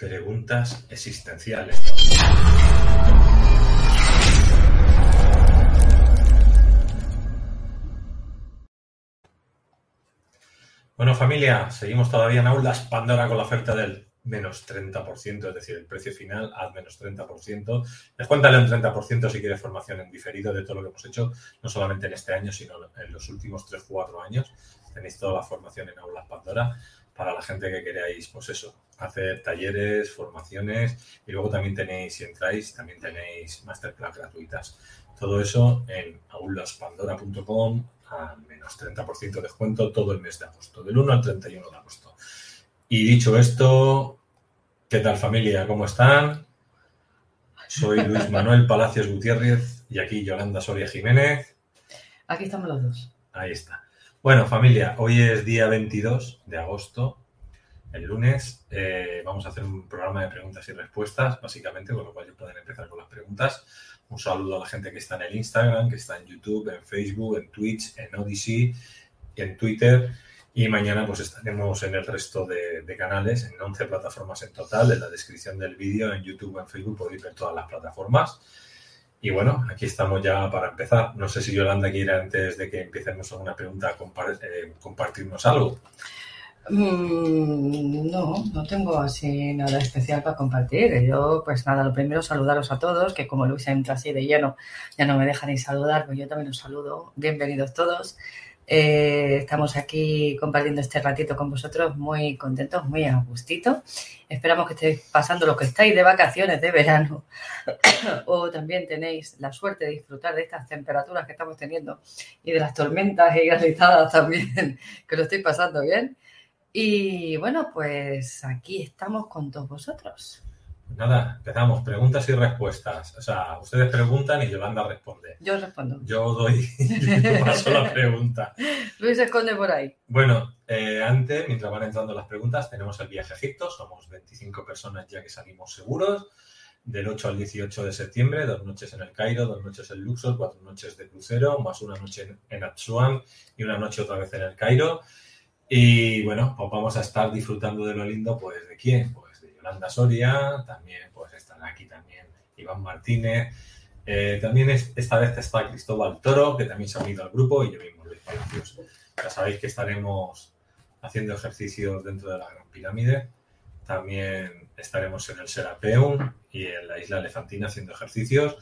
Preguntas existenciales. Bueno, familia, seguimos todavía en aulas Pandora con la oferta del menos 30%, es decir, el precio final al menos 30%. Descuéntale un 30% si quieres formación en diferido de todo lo que hemos hecho, no solamente en este año, sino en los últimos 3 o 4 años. Tenéis toda la formación en aulas Pandora para la gente que queráis, pues eso, hacer talleres, formaciones y luego también tenéis, si entráis, también tenéis masterclass gratuitas. Todo eso en aulaspandora.com a menos 30% de descuento todo el mes de agosto, del 1 al 31 de agosto. Y dicho esto, ¿qué tal familia? ¿Cómo están? Soy Luis Manuel Palacios Gutiérrez y aquí Yolanda Soria Jiménez. Aquí estamos los dos. Ahí está. Bueno, familia, hoy es día 22 de agosto, el lunes. Eh, vamos a hacer un programa de preguntas y respuestas, básicamente, con lo cual ya pueden empezar con las preguntas. Un saludo a la gente que está en el Instagram, que está en YouTube, en Facebook, en Twitch, en Odyssey, en Twitter. Y mañana pues estaremos en el resto de, de, canales, en 11 plataformas en total. En la descripción del vídeo, en YouTube, en Facebook, podéis ver todas las plataformas. Y bueno, aquí estamos ya para empezar. No sé si Yolanda quiere, antes de que empecemos alguna pregunta, eh, compartirnos algo. Mm, no, no tengo así nada especial para compartir. Yo, pues nada, lo primero saludaros a todos, que como Luis entra así de lleno, ya no me deja ni saludar, pues yo también os saludo. Bienvenidos todos. Eh, estamos aquí compartiendo este ratito con vosotros, muy contentos, muy a gustito. Esperamos que estéis pasando lo que estáis de vacaciones de verano o también tenéis la suerte de disfrutar de estas temperaturas que estamos teniendo y de las tormentas y granizadas también, que lo estéis pasando bien. Y bueno, pues aquí estamos con todos vosotros. Nada, empezamos. Preguntas y respuestas. O sea, ustedes preguntan y Yolanda responde. Yo respondo. Yo doy, yo paso la pregunta. Luis se esconde por ahí. Bueno, eh, antes, mientras van entrando las preguntas, tenemos el viaje a Egipto. Somos 25 personas ya que salimos seguros. Del 8 al 18 de septiembre, dos noches en el Cairo, dos noches en Luxor, cuatro noches de crucero, más una noche en Atsuan y una noche otra vez en el Cairo. Y bueno, pues vamos a estar disfrutando de lo lindo, pues ¿de quién? Pues Yolanda Soria, también pues estará aquí también Iván Martínez, eh, también es, esta vez está Cristóbal Toro, que también se ha unido al grupo, y yo mismo, Luis Palacios. Ya sabéis que estaremos haciendo ejercicios dentro de la Gran Pirámide, también estaremos en el Serapeum y en la isla Elefantina haciendo ejercicios,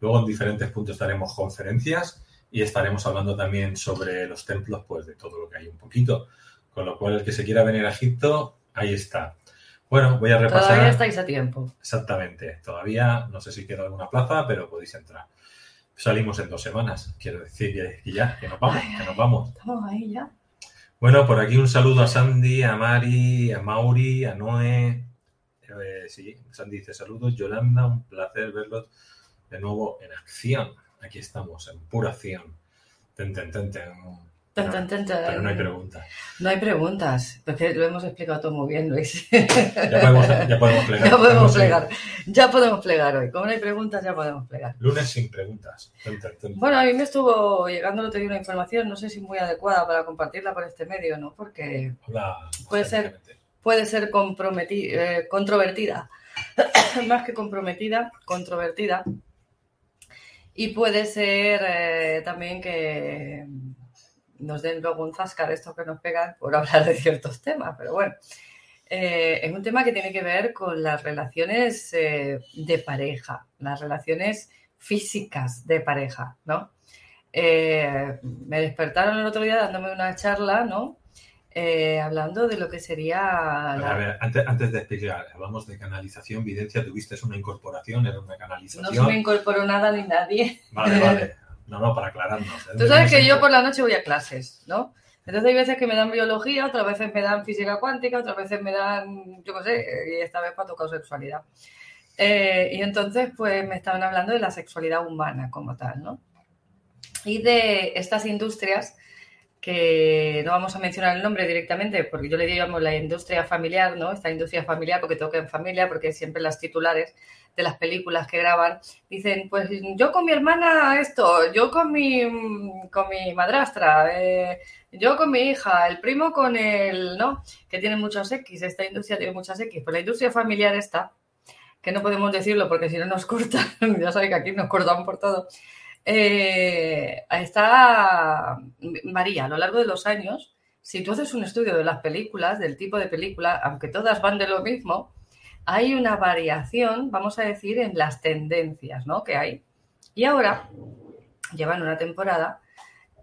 luego en diferentes puntos estaremos conferencias y estaremos hablando también sobre los templos, pues de todo lo que hay un poquito. Con lo cual, el que se quiera venir a Egipto, ahí está. Bueno, voy a repasar. Todavía estáis a tiempo. Exactamente. Todavía no sé si queda alguna plaza, pero podéis entrar. Salimos en dos semanas. Quiero decir que, ya, que nos vamos, Ay, que nos vamos. Estamos ahí ya. Bueno, por aquí un saludo a Sandy, a Mari, a Mauri, a Noé. Eh, sí, Sandy dice saludos. Yolanda, un placer verlos de nuevo en acción. Aquí estamos, en pura acción. Ten, ten, ten, ten. Tan, tan, tan, tan. Pero no hay preguntas. No hay preguntas, porque lo hemos explicado todo muy bien, Luis. Ya podemos, ya podemos plegar. Ya podemos plegar. Ya podemos plegar hoy. Como no hay preguntas, ya podemos plegar. Lunes sin preguntas. Bueno, a mí me estuvo llegando el otro día una información, no sé si muy adecuada para compartirla por este medio, ¿no? Porque Habla Puede ser. puede ser comprometi- eh, controvertida, más que comprometida, controvertida. Y puede ser eh, también que nos den luego un zasca de estos que nos pegan por hablar de ciertos temas, pero bueno. Eh, es un tema que tiene que ver con las relaciones eh, de pareja, las relaciones físicas de pareja, ¿no? Eh, me despertaron el otro día dándome una charla, ¿no? Hablando de lo que sería A ver, la- a ver, antes, antes de explicar, hablamos de canalización, videncia, tuviste una incorporación, era una No canalización. se me incorporó nada ni nadie. Vale, vale. No, no, para aclararnos. ¿eh? Tú sabes que yo por la noche voy a clases, ¿no? Entonces hay veces que me dan biología, otras veces me dan física cuántica, otras veces me dan, yo qué sé, y esta vez me ha tocado sexualidad. Eh, y entonces, pues me estaban hablando de la sexualidad humana como tal, ¿no? Y de estas industrias que no vamos a mencionar el nombre directamente, porque yo le digo la industria familiar, ¿no? Esta industria familiar, porque toca en familia, porque siempre las titulares de las películas que graban dicen, pues yo con mi hermana esto, yo con mi, con mi madrastra, eh, yo con mi hija, el primo con el, ¿no? Que tiene muchos X, esta industria tiene muchas X, pues la industria familiar está, que no podemos decirlo porque si no nos cortan, ya sabéis que aquí nos cortan por todo. Eh, está María, a lo largo de los años, si tú haces un estudio de las películas, del tipo de película, aunque todas van de lo mismo, hay una variación, vamos a decir, en las tendencias ¿no? que hay. Y ahora llevan una temporada,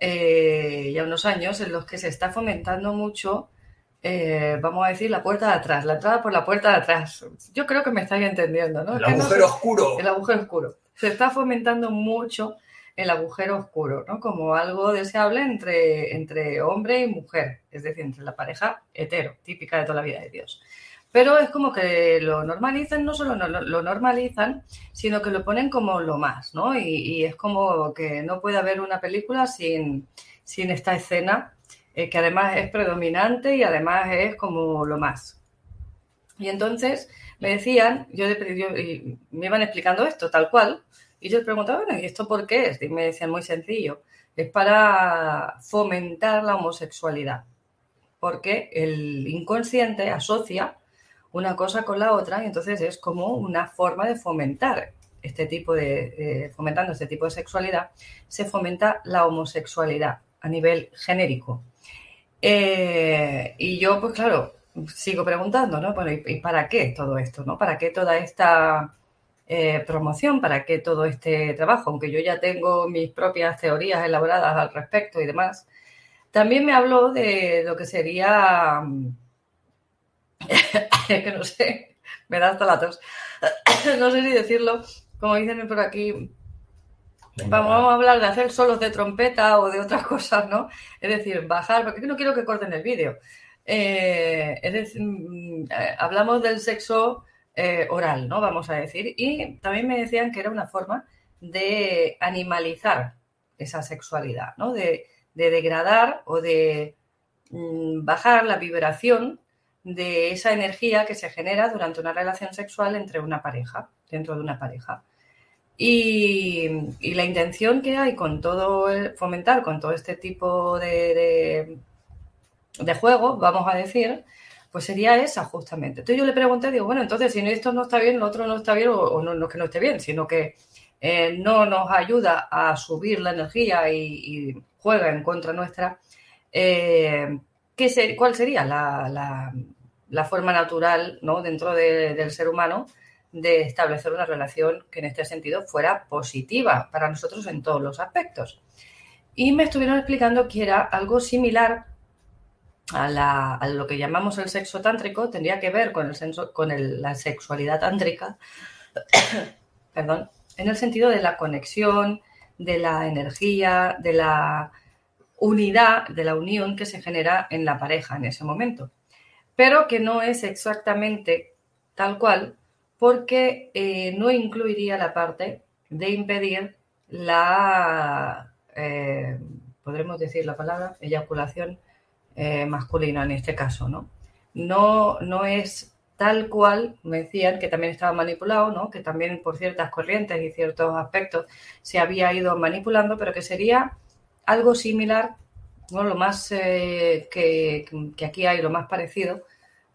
eh, ya unos años, en los que se está fomentando mucho, eh, vamos a decir, la puerta de atrás, la entrada por la puerta de atrás. Yo creo que me estáis entendiendo, ¿no? El agujero oscuro. El agujero oscuro. Se está fomentando mucho el agujero oscuro, ¿no? Como algo deseable entre, entre hombre y mujer, es decir, entre la pareja hetero, típica de toda la vida de Dios. Pero es como que lo normalizan, no solo lo, normalizan, sino que lo ponen como lo más, ¿no? Y, es como que no puede haber una película sin, sin esta escena, eh, que además es predominante y además es como lo más. Y entonces me decían, yo, y me iban explicando esto tal cual, y yo les preguntaba, bueno, ¿y esto por qué es? Y me decían, muy sencillo, es para fomentar la homosexualidad, porque el inconsciente asocia una cosa con la otra y entonces es como una forma de fomentar este tipo de, fomentando este tipo de sexualidad, se fomenta la homosexualidad a nivel genérico. Eh, y yo, pues claro, sigo preguntando, ¿no? Bueno, ¿y, para qué todo esto, ¿no? ¿Para qué toda esta eh, promoción? ¿Para qué todo este trabajo? Aunque yo ya tengo mis propias teorías elaboradas al respecto y demás. También me habló de lo que sería que no sé, me da hasta la tos. no sé si decirlo, como dicen por aquí, Vamos, a hablar de hacer solos de trompeta o de otras cosas, ¿no? Es decir, bajar, porque no quiero que corten el vídeo. Eh, es decir, mm, eh, hablamos del sexo eh, oral, ¿no? Vamos a decir. Y también me decían que era una forma de animalizar esa sexualidad, ¿no? De, de degradar o de mm, bajar la vibración de esa energía que se genera durante una relación sexual entre una pareja, dentro de una pareja. Y, la intención que hay con todo, el, fomentar con todo este tipo de, de, juego, vamos a decir, pues sería esa justamente. Entonces yo le pregunté, digo, bueno, entonces si esto no está bien, lo otro no está bien, o, no, es que no esté bien, sino que eh, no nos ayuda a subir la energía y, juega en contra nuestra, eh, ¿cuál sería la, forma natural ¿no? dentro del ser humano de establecer una relación que en este sentido fuera positiva para nosotros en todos los aspectos? Y me estuvieron explicando que era algo similar a, lo que llamamos el sexo tántrico, tendría que ver con, el con la sexualidad tántrica, perdón, en el sentido de la conexión, de la energía, de la unidad, de la unión que se genera en la pareja en ese momento. Pero que no es exactamente tal cual porque eh, no incluiría la parte de impedir la, eh, podremos decir la palabra, eyaculación eh, masculina en este caso, ¿no? No, no es tal cual, me decían que también estaba manipulado, ¿no? que también por ciertas corrientes y ciertos aspectos se había ido manipulando, pero que sería algo similar, ¿no? lo más eh, que, aquí hay, lo más parecido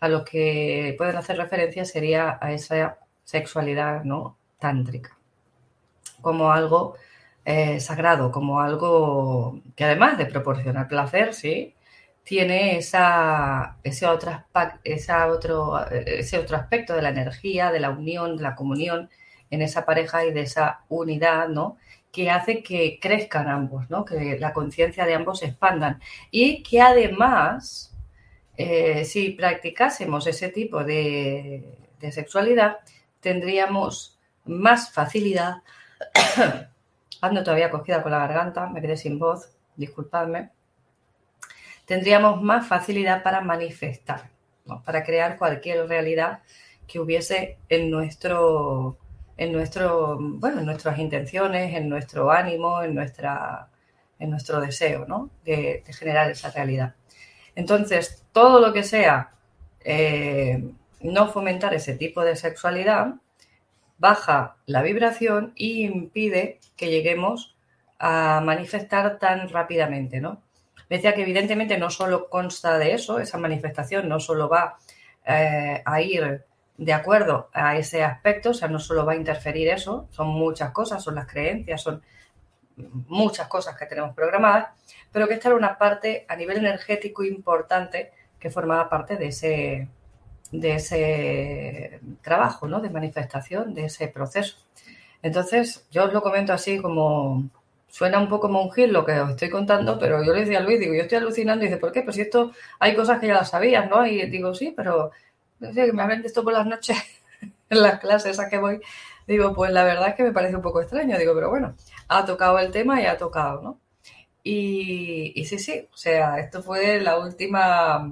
a lo que pueden hacer referencia sería a esa sexualidad ¿no? tántrica, como algo eh, sagrado, como algo que además de proporcionar placer, sí, tiene ese otro aspecto de la energía, de la unión, de la comunión en esa pareja y de esa unidad, ¿no? que hace que crezcan ambos, ¿no? que la conciencia de ambos se expandan y que además, eh, si practicásemos ese tipo de, sexualidad, tendríamos más facilidad, ando todavía cogida con la garganta, me quedé sin voz, disculpadme, tendríamos más facilidad para manifestar, para crear cualquier realidad que hubiese en nuestro en, nuestro, bueno, en nuestras intenciones, en nuestro ánimo, en nuestra, en nuestro deseo ¿no? de, generar esa realidad. Entonces, todo lo que sea eh, no fomentar ese tipo de sexualidad baja la vibración y impide que lleguemos a manifestar tan rápidamente, ¿no? Decía que evidentemente no solo consta de eso, esa manifestación no solo va eh, a ir de acuerdo a ese aspecto, o sea, no solo va a interferir eso, son muchas cosas, son las creencias, son muchas cosas que tenemos programadas, pero que esta era una parte a nivel energético importante que formaba parte de ese, de ese trabajo, ¿no? De manifestación, de ese proceso. Entonces, yo os lo comento así como suena un poco monjil lo que os estoy contando, pero yo le decía a Luis, digo, yo estoy alucinando y dice, ¿por qué? Pues si esto hay cosas que ya las sabías, ¿no? Y digo, sí, pero no sé, me hablen de esto por las noches en las clases a que voy. Digo, pues la verdad es que me parece un poco extraño, digo, pero bueno, ha tocado el tema y ha tocado, ¿no? Y, y sí, sí, o sea, esto fue la última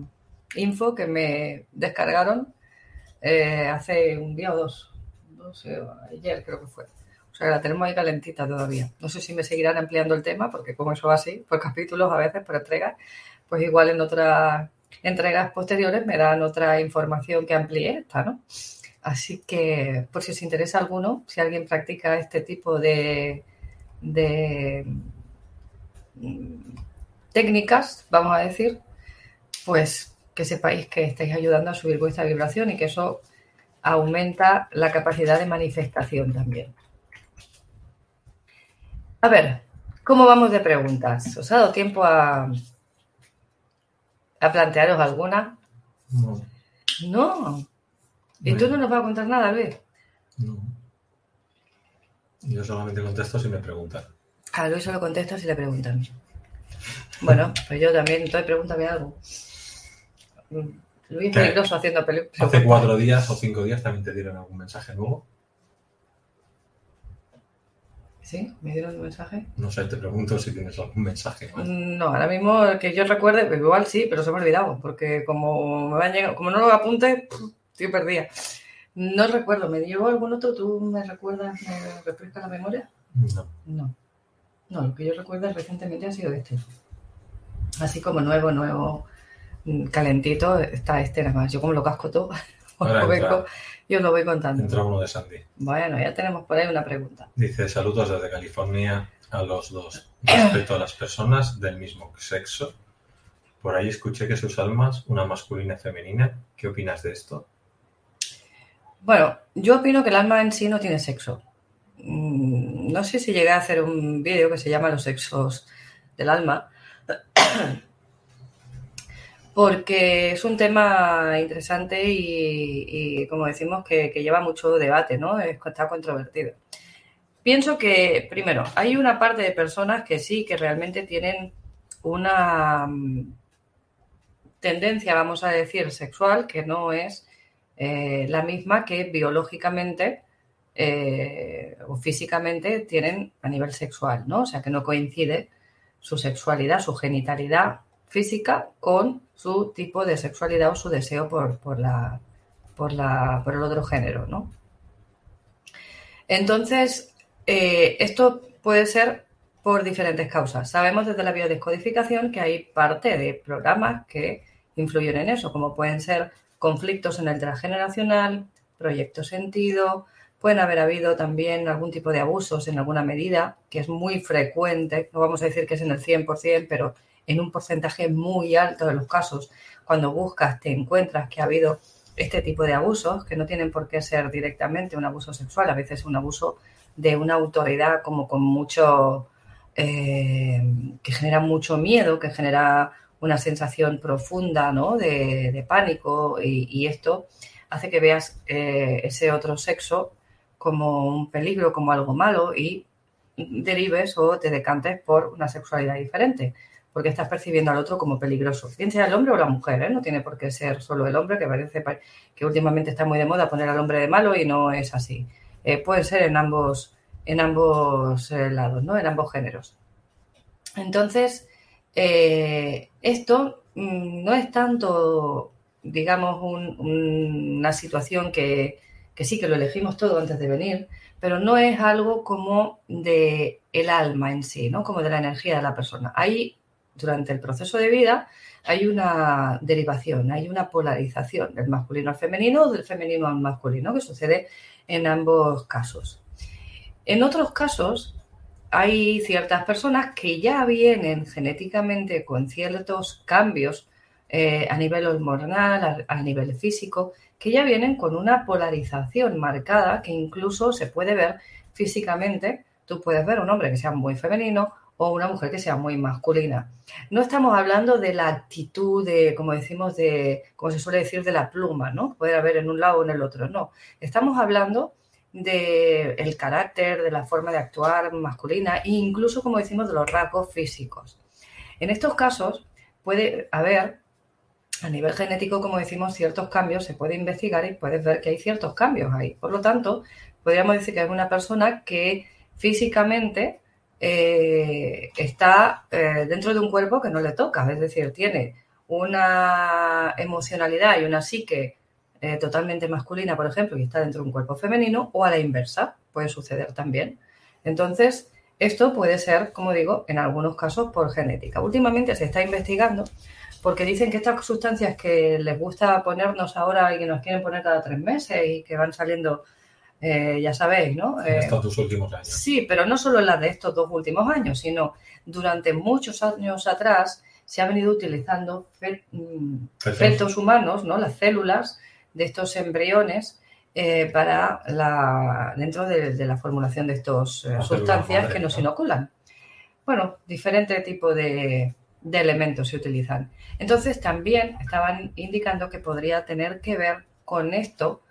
info que me descargaron eh, hace un día o dos, no sé, ayer creo que fue. O sea, la tenemos ahí calentita todavía. No sé si me seguirán ampliando el tema, porque como eso va así, por capítulos a veces, por entregas, pues igual en otras entregas posteriores me dan otra información que amplíe esta, ¿no? Así que, por si os interesa alguno, si alguien practica este tipo de, de mm, técnicas, vamos a decir, pues que sepáis que estáis ayudando a subir vuestra vibración y que eso aumenta la capacidad de manifestación también. A ver, ¿cómo vamos de preguntas? ¿Os ha dado tiempo a, a plantearos alguna? No. No. ¿Y tú no nos vas a contar nada, Luis? No. Yo solamente contesto si me preguntan. A Luis solo contesto si le preguntan. Bueno, pues yo también, entonces pregúntame algo. Luis peligroso haciendo películas. Hace cuatro días o cinco días también te dieron algún mensaje nuevo. ¿Sí? ¿Me dieron un mensaje? No sé, te pregunto si tienes algún mensaje. No, ahora mismo que yo recuerde, pues igual sí, pero se me ha olvidado, porque como me van llegando, como no lo apunte, estoy perdida. No recuerdo, ¿me llegó algún otro? ¿Tú me recuerdas, me refresca la memoria? No. No. No, lo que yo recuerdo recientemente ha sido este. Así como nuevo, nuevo calentito está este nada más. Yo como lo casco todo, yo lo voy contando. Entra uno de Sandy. Bueno, ya tenemos por ahí una pregunta. Dice, saludos desde California a los dos. Respecto a las personas del mismo sexo, por ahí escuché que sus almas, una masculina y femenina. ¿Qué opinas de esto? Bueno, yo opino que el alma en sí no tiene sexo. Mm, no sé si llegué a hacer un vídeo que se llama Los sexos del alma, porque es un tema interesante y, como decimos, que, lleva mucho debate, ¿no? Está controvertido. Pienso que, primero, hay una parte de personas que sí, que realmente tienen una mm, tendencia, vamos a decir, sexual, que no es eh, la misma que biológicamente eh, o físicamente tienen a nivel sexual, ¿no? O sea, que no coincide su sexualidad, su genitalidad física con su tipo de sexualidad o su deseo por, la, por, la, por el otro género, ¿no? Entonces, eh, esto puede ser por diferentes causas. Sabemos desde la biodescodificación que hay parte de programas que influyen en eso, como pueden ser conflictos en el transgeneracional, proyecto sentido, pueden haber habido también algún tipo de abusos en alguna medida, que es muy frecuente, no vamos a decir que es en el 100%, pero en un porcentaje muy alto de los casos, cuando buscas, te encuentras que ha habido este tipo de abusos, que no tienen por qué ser directamente un abuso sexual, a veces un abuso de una autoridad como con mucho, eh, que genera mucho miedo, que genera una sensación profunda ¿no? de, pánico y, esto hace que veas eh, ese otro sexo como un peligro, como algo malo y derives o te decantes por una sexualidad diferente porque estás percibiendo al otro como peligroso. Bien sea el hombre o la mujer, ¿eh? no tiene por qué ser solo el hombre, que parece que últimamente está muy de moda poner al hombre de malo y no es así. Eh, puede ser en ambos, en ambos eh, lados, ¿no? en ambos géneros. Entonces, esto mm, no es tanto, digamos, una situación que, que sí que lo elegimos todo antes de venir, pero no es algo como de el alma en sí, ¿no? Como de la energía de la persona. Ahí, durante el proceso de vida, hay una derivación, hay una polarización del masculino al femenino o del femenino al masculino, que sucede en ambos casos. En otros casos, hay ciertas personas que ya vienen genéticamente con ciertos cambios eh, a nivel hormonal, a, nivel físico, que ya vienen con una polarización marcada que incluso se puede ver físicamente. Tú puedes ver un hombre que sea muy femenino o una mujer que sea muy masculina. No estamos hablando de la actitud de, como decimos, de, como se suele decir, de la pluma, ¿no? Puede haber en un lado o en el otro. No. Estamos hablando del el carácter, de la forma de actuar masculina e incluso, como decimos, de los rasgos físicos. En estos casos puede haber, a nivel genético, como decimos, ciertos cambios, se puede investigar y puedes ver que hay ciertos cambios ahí. Por lo tanto, podríamos decir que hay una persona que físicamente eh, está eh, dentro de un cuerpo que no le toca, es decir, tiene una emocionalidad y una psique eh, totalmente masculina, por ejemplo, y está dentro de un cuerpo femenino, o a la inversa, puede suceder también. Entonces, esto puede ser, como digo, en algunos casos por genética. Últimamente se está investigando porque dicen que estas sustancias que les gusta ponernos ahora y que nos quieren poner cada tres meses y que van saliendo eh, ya sabéis, ¿no? En estos dos últimos años. Sí, pero no solo las de estos dos últimos años, sino durante muchos años atrás se ha venido utilizando mm, fetos humanos, ¿no? Las células de estos embriones eh, para la, dentro de, la formulación de estas eh, sustancias que nos inoculan. Bueno, diferente tipo de, de elementos se utilizan. Entonces también estaban indicando que podría tener que ver con esto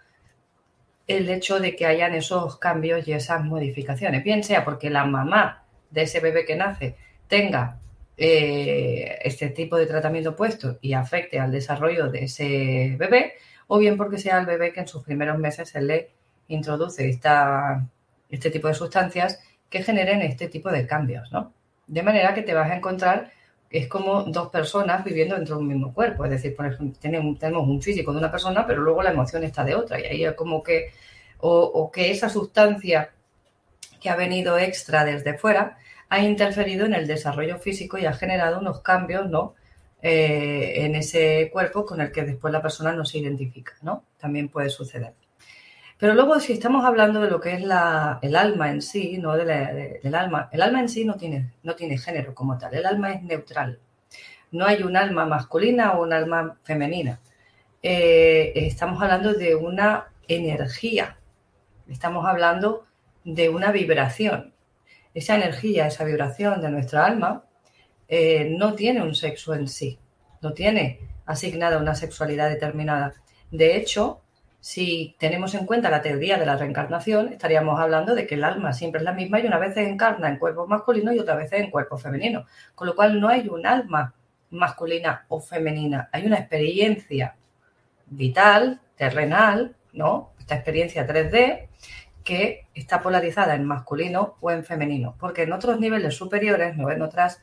el hecho de que hayan esos cambios y esas modificaciones, bien sea porque la mamá de ese bebé que nace tenga eh, este tipo de tratamiento puesto y afecte al desarrollo de ese bebé, o bien porque sea el bebé que en sus primeros meses se le introduce esta, este tipo de sustancias que generen este tipo de cambios, ¿no? De manera que te vas a encontrar, es como dos personas viviendo dentro de un mismo cuerpo, es decir, por ejemplo, tenemos, un físico de una persona, pero luego la emoción está de otra, y ahí es como que, o, que esa sustancia que ha venido extra desde fuera ha interferido en el desarrollo físico y ha generado unos cambios, ¿no? Eh, en ese cuerpo con el que después la persona no se identifica, ¿no? También puede suceder. Pero luego, si estamos hablando de lo que es la, el alma en sí, ¿no? del alma, el alma en sí no tiene, no tiene género como tal, el alma es neutral. No hay un alma masculina o un alma femenina. Eh, estamos hablando de una energía, estamos hablando de una vibración. Esa energía, esa vibración de nuestra alma eh, no tiene un sexo en sí, no tiene asignada una sexualidad determinada. De hecho, si tenemos en cuenta la teoría de la reencarnación, estaríamos hablando de que el alma siempre es la misma y una vez se encarna en cuerpo masculino y otra vez en cuerpo femenino. Con lo cual no hay un alma masculina o femenina, hay una experiencia vital, terrenal, ¿no? Esta experiencia 3D que está polarizada en masculino o en femenino, porque en otros niveles superiores, no en otras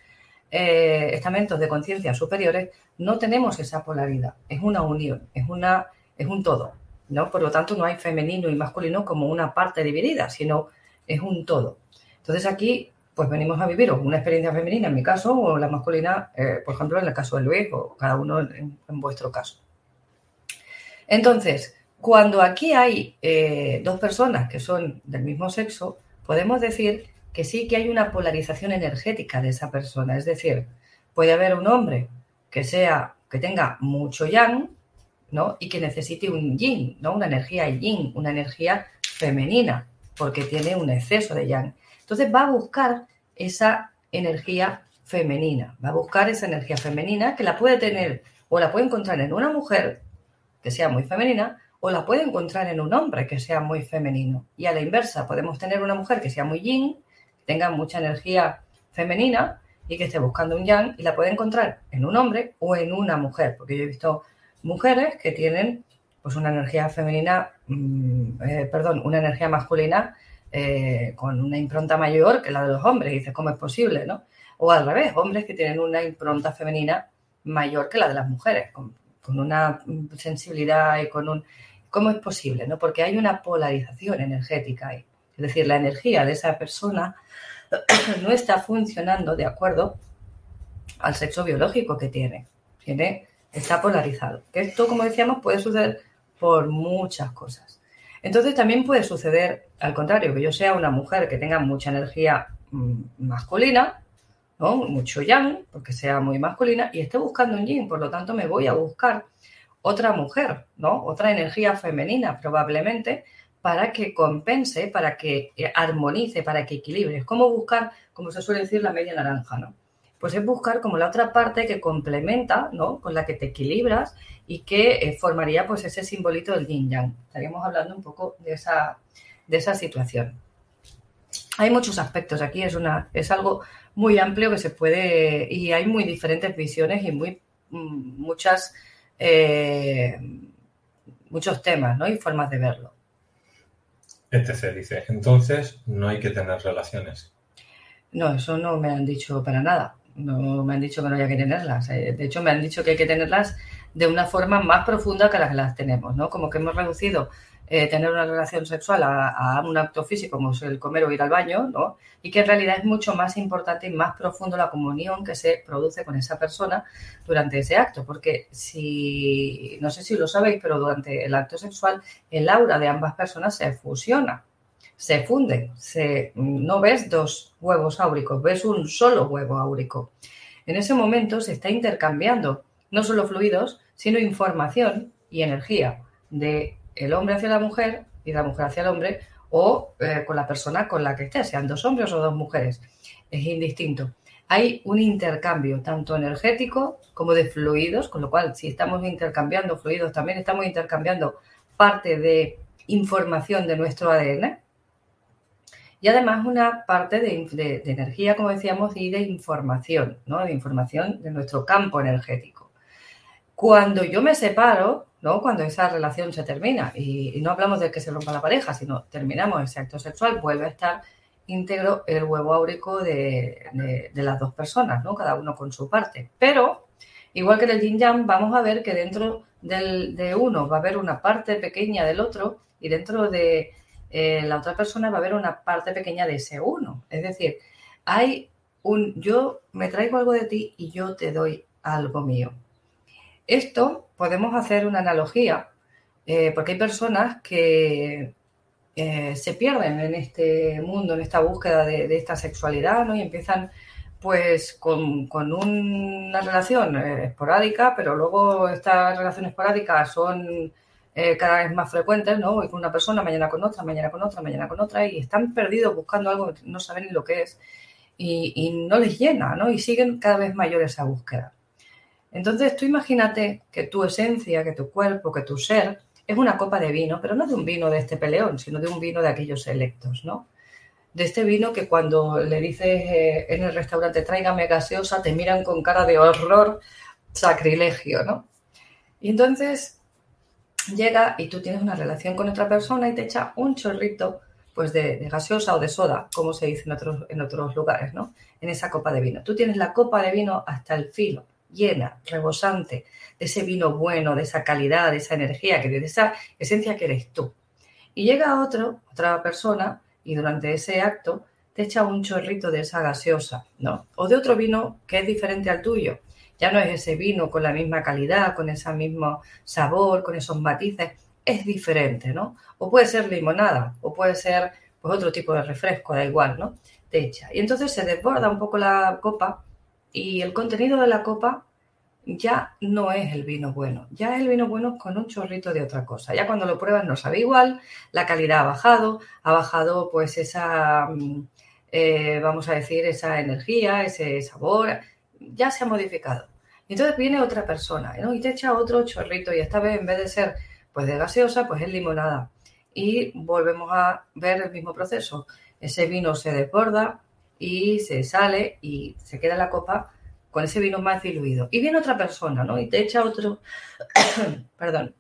eh, estamentos de conciencia superiores, no tenemos esa polaridad. Es una unión, es, una, es un todo. ¿No? Por lo tanto, no hay femenino y masculino como una parte dividida, sino es un todo. Entonces aquí, pues venimos a vivir una experiencia femenina en mi caso, o la masculina, eh, por ejemplo, en el caso de Luis, o cada uno en, vuestro caso. Entonces, cuando aquí hay eh, dos personas que son del mismo sexo, podemos decir que sí que hay una polarización energética de esa persona. Es decir, puede haber un hombre que sea, que tenga mucho yang, ¿no? Y que necesite un yin, ¿no? Una energía yin, una energía femenina, porque tiene un exceso de yang. Entonces va a buscar esa energía femenina, va a buscar esa energía femenina que la puede tener o la puede encontrar en una mujer que sea muy femenina o la puede encontrar en un hombre que sea muy femenino. Y a la inversa, podemos tener una mujer que sea muy yin tenga mucha energía femenina y que esté buscando un yang y la puede encontrar en un hombre o en una mujer, porque yo he visto mujeres que tienen pues una energía femenina, mm, eh, perdón, una energía masculina eh, con una impronta mayor que la de los hombres. Y dices, ¿cómo es posible? ¿no? O al revés, hombres que tienen una impronta femenina mayor que la de las mujeres, con, con una sensibilidad y con un ¿Cómo es posible? ¿no? Porque hay una polarización energética ahí. Es decir, la energía de esa persona no está funcionando de acuerdo al sexo biológico que tiene. Tiene, está polarizado. Esto, como decíamos, puede suceder por muchas cosas. Entonces también puede suceder al contrario, que yo sea una mujer que tenga mucha energía mm, masculina, ¿no? mucho yang, porque sea muy masculina, y esté buscando un yin, por lo tanto me voy a buscar otra mujer, ¿no? Otra energía femenina probablemente para que compense, para que eh, armonice, para que equilibre. Es como buscar, como se suele decir, la media naranja, ¿no? Pues es buscar como la otra parte que complementa, ¿no? Con la que te equilibras y que eh, formaría pues ese simbolito del yin yang. Estaríamos hablando un poco de esa, de esa situación. Hay muchos aspectos aquí, es, una, es algo muy amplio que se puede, y hay muy diferentes visiones y muy, mm, muchas eh, muchos temas ¿no? y formas de verlo. Etc. Dice, entonces no hay que tener relaciones. No, eso no me han dicho para nada. No me han dicho que no haya que tenerlas. Eh, de hecho, me han dicho que hay que tenerlas de una forma más profunda que las que las tenemos, ¿no? Como que hemos reducido eh, tener una relación sexual a, un acto físico como es el comer o ir al baño, ¿no? Y que en realidad es mucho más importante y más profundo la comunión que se produce con esa persona durante ese acto, porque si, no sé si lo sabéis, pero durante el acto sexual el aura de ambas personas se fusiona, se funde, se, no ves dos huevos áuricos, ves un solo huevo áurico. En ese momento se está intercambiando no solo fluidos, sino información y energía de el hombre hacia la mujer y la mujer hacia el hombre o eh, con la persona con la que esté, sean dos hombres o dos mujeres. Es indistinto. Hay un intercambio tanto energético como de fluidos, con lo cual si estamos intercambiando fluidos, también estamos intercambiando parte de información de nuestro ADN y además una parte de, energía, como decíamos, y de información, ¿no? de información de nuestro campo energético. Cuando yo me separo, ¿no? Cuando esa relación se termina, y, no hablamos de que se rompa la pareja, sino terminamos ese acto sexual, vuelve a estar íntegro el huevo áurico de, las dos personas, ¿no? Cada uno con su parte. Pero, igual que en el yin yang, vamos a ver que dentro de uno va a haber una parte pequeña del otro y dentro de eh, la otra persona va a haber una parte pequeña de ese uno. Es decir, hay un yo me traigo algo de ti y yo te doy algo mío. Esto podemos hacer una analogía, eh, porque hay personas que eh, se pierden en este mundo, en esta búsqueda de, esta sexualidad, ¿no? Y empiezan pues con, una relación esporádica, pero luego estas relaciones esporádicas son cada vez más frecuentes, ¿no? Hoy con una persona, mañana con otra, mañana con otra, mañana con otra, y están perdidos buscando algo que no saben ni lo que es, y, no les llena, ¿no? Y siguen cada vez mayor esa búsqueda. Entonces tú imagínate que tu esencia, que tu cuerpo, que tu ser es una copa de vino, pero no de un vino de este peleón, sino de un vino de aquellos selectos, ¿no? De este vino que cuando le dices eh, en el restaurante tráigame gaseosa, te miran con cara de horror, sacrilegio, ¿no? Y entonces llega y tú tienes una relación con otra persona y te echa un chorrito pues de, gaseosa o de soda, como se dice en otros, en otros lugares, ¿no? En esa copa de vino. Tú tienes la copa de vino hasta el filo llena, rebosante, de ese vino bueno, de esa calidad, de esa energía, que de esa esencia que eres tú. Y llega otro, otra persona, y durante ese acto te echa un chorrito de esa gaseosa, ¿no? O de otro vino que es diferente al tuyo. Ya no es ese vino con la misma calidad, con ese mismo sabor, con esos matices, es diferente, ¿no? O puede ser limonada, o puede ser pues otro tipo de refresco, da igual, ¿no? Te echa. Y entonces se desborda un poco la copa y el contenido de la copa ya no es el vino bueno, ya es el vino bueno con un chorrito de otra cosa. Ya cuando lo pruebas no sabe igual, la calidad ha bajado, ha bajado pues esa, mm, eh, vamos a decir, esa energía, ese sabor, ya se ha modificado. Entonces viene otra persona y te echa otro chorrito y esta vez en vez de ser pues de gaseosa, pues es limonada. Y volvemos a ver el mismo proceso. Ese vino se desborda, y se sale y se queda la copa con ese vino más diluido. Y viene otra persona, ¿no? Y te echa otro, perdón,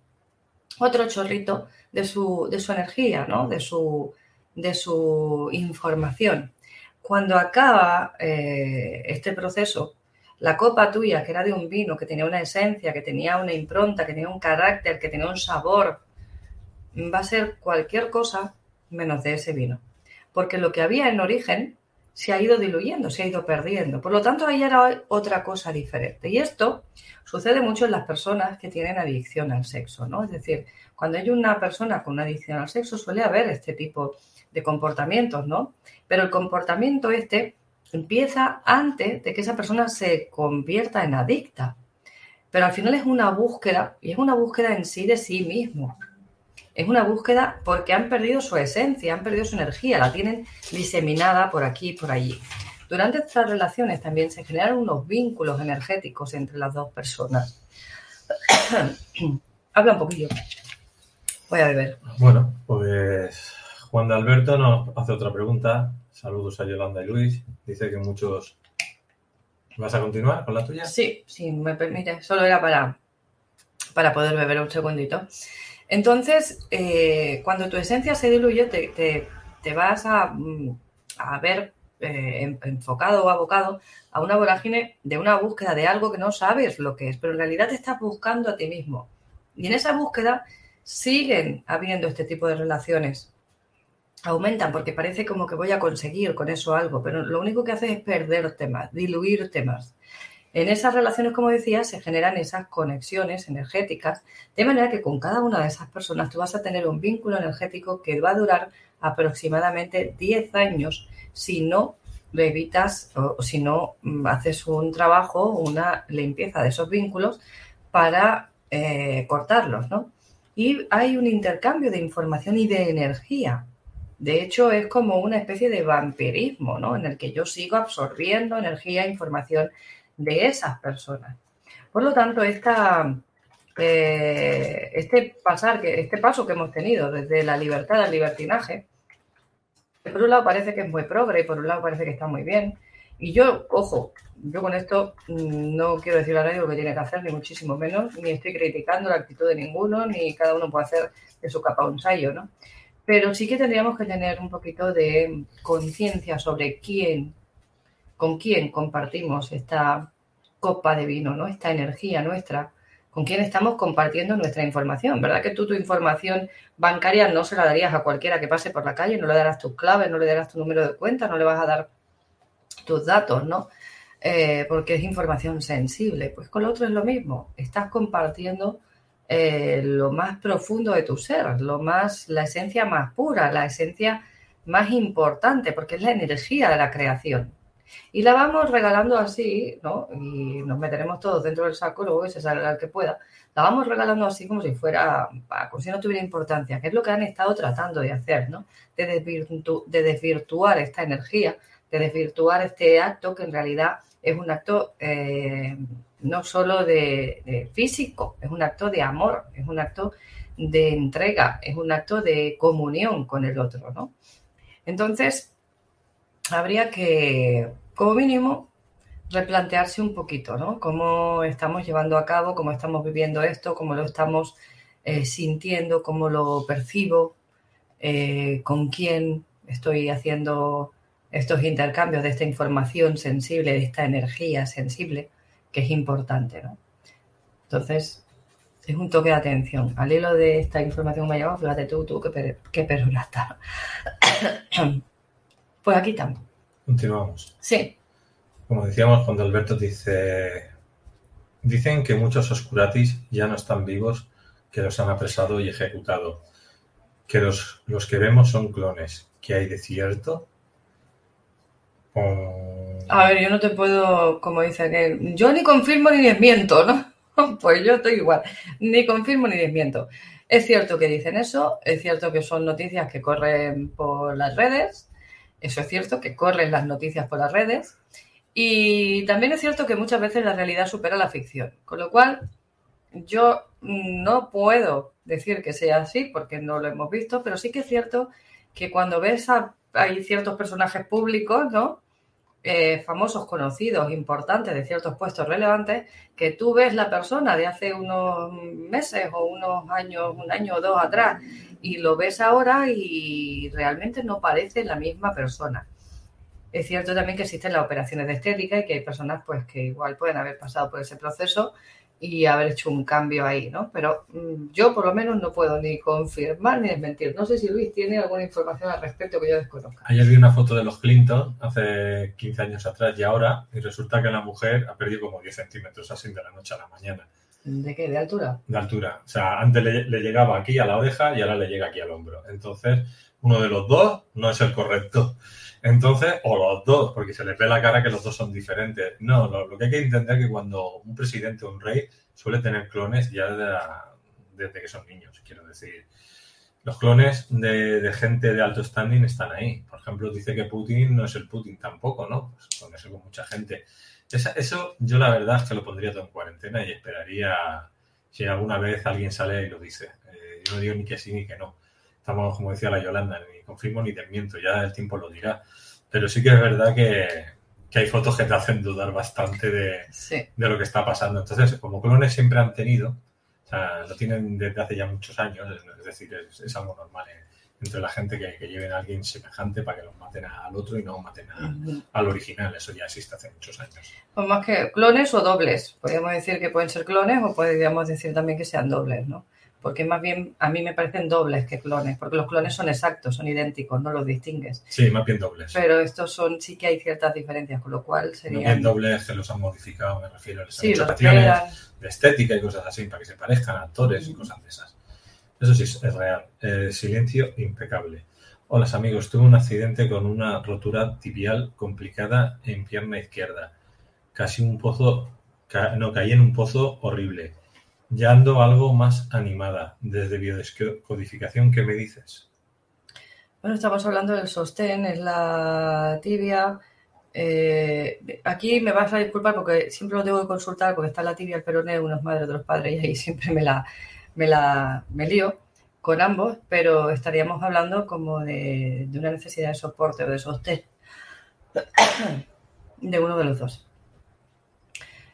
otro chorrito de su, de su energía, ¿no? De su, de su información. Cuando acaba eh, este proceso, la copa tuya, que era de un vino, que tenía una esencia, que tenía una impronta, que tenía un carácter, que tenía un sabor, va a ser cualquier cosa menos de ese vino. Porque lo que había en origen se ha ido diluyendo, se ha ido perdiendo. Por lo tanto, ahí era otra cosa diferente. Y esto sucede mucho en las personas que tienen adicción al sexo, ¿no? Es decir, cuando hay una persona con una adicción al sexo suele haber este tipo de comportamientos, ¿no? Pero el comportamiento este empieza antes de que esa persona se convierta en adicta. Pero al final es una búsqueda y es una búsqueda en sí de sí mismo. Es una búsqueda porque han perdido su esencia, han perdido su energía, la tienen diseminada por aquí y por allí. Durante estas relaciones también se generan unos vínculos energéticos entre las dos personas. Habla un poquillo. Voy a beber. Bueno, pues Juan de Alberto nos hace otra pregunta. Saludos a Yolanda y Luis. Dice que muchos. ¿Vas a continuar con la tuya? Sí, sí, me permite. Solo era para, para poder beber un segundito. Entonces, eh, cuando tu esencia se diluye, te, vas a, ver eh, enfocado o abocado a una vorágine de una búsqueda de algo que no sabes lo que es, pero en realidad te estás buscando a ti mismo. Y en esa búsqueda siguen habiendo este tipo de relaciones. Aumentan porque parece como que voy a conseguir con eso algo, pero lo único que hace es perder temas, diluir temas. En esas relaciones, como decía, se generan esas conexiones energéticas, de manera que con cada una de esas personas tú vas a tener un vínculo energético que va a durar aproximadamente 10 años si no evitas o, si no mm, haces un trabajo, una limpieza de esos vínculos para eh, cortarlos, ¿no? Y hay un intercambio de información y de energía. De hecho, es como una especie de vampirismo, ¿no? En el que yo sigo absorbiendo energía, información de esas personas. Por lo tanto, esta, eh, este, pasar, este paso que hemos tenido desde la libertad al libertinaje, por un lado parece que es muy progre y por un lado parece que está muy bien. Y yo, ojo, yo con esto mm, no quiero decir a nadie lo que tiene que hacer, ni muchísimo menos, ni estoy criticando la actitud de ninguno, ni cada uno puede hacer de su capa un ensayo, ¿no? Pero sí que tendríamos que tener un poquito de conciencia sobre quién con quién compartimos esta copa de vino, ¿no? Esta energía nuestra, con quién estamos compartiendo nuestra información, ¿verdad? Que tú tu información bancaria no se la darías a cualquiera que pase por la calle, no le darás tus claves, no le darás tu número de cuenta, no le vas a dar tus datos, ¿no? Eh, porque es información sensible. Pues con lo otro es lo mismo, estás compartiendo eh, lo más profundo de tu ser, lo más, la esencia más pura, la esencia más importante, porque es la energía de la creación. Y la vamos regalando así, ¿no? Y nos meteremos todos dentro del saco, luego se salga el que pueda. La vamos regalando así como si fuera, como si no tuviera importancia, que es lo que han estado tratando de hacer, ¿no? De, de desvirtuar esta energía, de desvirtuar este acto que en realidad es un acto eh, no solo de, físico, es un acto de amor, es un acto de entrega, es un acto de comunión con el otro, ¿no? Entonces, habría que como mínimo, replantearse un poquito, ¿no? Cómo estamos llevando a cabo, cómo estamos viviendo esto, cómo lo estamos eh, sintiendo, cómo lo percibo, eh, con quién estoy haciendo estos intercambios de esta información sensible, de esta energía sensible, que es importante, ¿no? Entonces, es un toque de atención. Al hilo de esta información que me ha llegado, fíjate tú, tú, qué, qué está. pues aquí estamos. Continuamos. Sí. Como decíamos, cuando Alberto dice, dicen que muchos oscuratis ya no están vivos, que los han apresado y ejecutado, que los, los que vemos son clones. ¿Qué hay de cierto? A ver, yo no te puedo, como dice que yo ni confirmo ni desmiento, ¿no? Pues yo estoy igual, ni confirmo ni desmiento. Es cierto que dicen eso, es cierto que son noticias que corren por las redes, eso es cierto, que corren las noticias por las redes. Y también es cierto que muchas veces la realidad supera la ficción. Con lo cual, yo no puedo decir que sea así porque no lo hemos visto, pero sí que es cierto que cuando ves a hay ciertos personajes públicos, ¿no? Eh, famosos, conocidos, importantes, de ciertos puestos relevantes, que tú ves la persona de hace unos meses o unos años, un año o dos atrás, y lo ves ahora y realmente no parece la misma persona. Es cierto también que existen las operaciones de estética y que hay personas pues que igual pueden haber pasado por ese proceso y haber hecho un cambio ahí, ¿no? Pero mm, yo por lo menos no puedo ni confirmar ni desmentir. No sé si Luis tiene alguna información al respecto que yo desconozca. Ayer vi una foto de los Clinton hace 15 años atrás y ahora, y resulta que la mujer ha perdido como 10 centímetros así de la noche a la mañana. ¿De qué? ¿De altura? De altura. O sea, antes le, le llegaba aquí a la oreja y ahora le llega aquí al hombro. Entonces, uno de los dos no es el correcto. Entonces, o los dos, porque se les ve la cara que los dos son diferentes. No, lo, lo que hay que entender es que cuando un presidente o un rey suele tener clones ya de la- desde que son niños, quiero decir. Los clones de, de gente de alto standing están ahí. Por ejemplo, dice que Putin no es el Putin tampoco, ¿no? Pues con eso con mucha gente. Esa- eso yo la verdad es que lo pondría todo en cuarentena y esperaría si alguna vez alguien sale y lo dice. Eh, yo no digo ni que sí ni que no. Estamos, como decía la Yolanda, ni confirmo ni desmiento, ya el tiempo lo dirá. Pero sí que es verdad que, que hay fotos que te hacen dudar bastante de, Sí. de lo que está pasando. Entonces, como clones siempre han tenido, o sea, lo tienen desde hace ya muchos años, es, decir, es, es algo normal eh, entre la gente que, que lleven a alguien semejante para que los maten al otro y no maten a- al original. Eso ya existe hace muchos años. Pues más que clones o dobles. Podríamos decir que pueden ser clones o podríamos decir también que sean dobles, ¿no? Porque más bien a mí me parecen dobles que clones, porque los clones son exactos, son idénticos, no los distingues. Sí, más bien dobles. Pero estos son, sí que hay ciertas diferencias, con lo cual Más serían... bien dobles que los han modificado, me refiero. Les han Sí, hecho de estética y cosas así para que se parezcan a actores y cosas de esas. Eso sí es, es real. Eh, silencio impecable. Hola amigos, tuve un accidente con una rotura tibial complicada en pierna izquierda. Casi un pozo, ca- no, caí en un pozo horrible. Ya ando algo más animada. Desde biodescodificación, ¿qué me dices? Bueno, estamos hablando del sostén, es la tibia. Eh, aquí me vas a disculpar porque siempre lo tengo que consultar porque está la tibia, el peroné, unos madres, otros padres, y ahí siempre me la, me la me lío con ambos, pero estaríamos hablando como de, de una necesidad de soporte o de sostén de uno de los dos.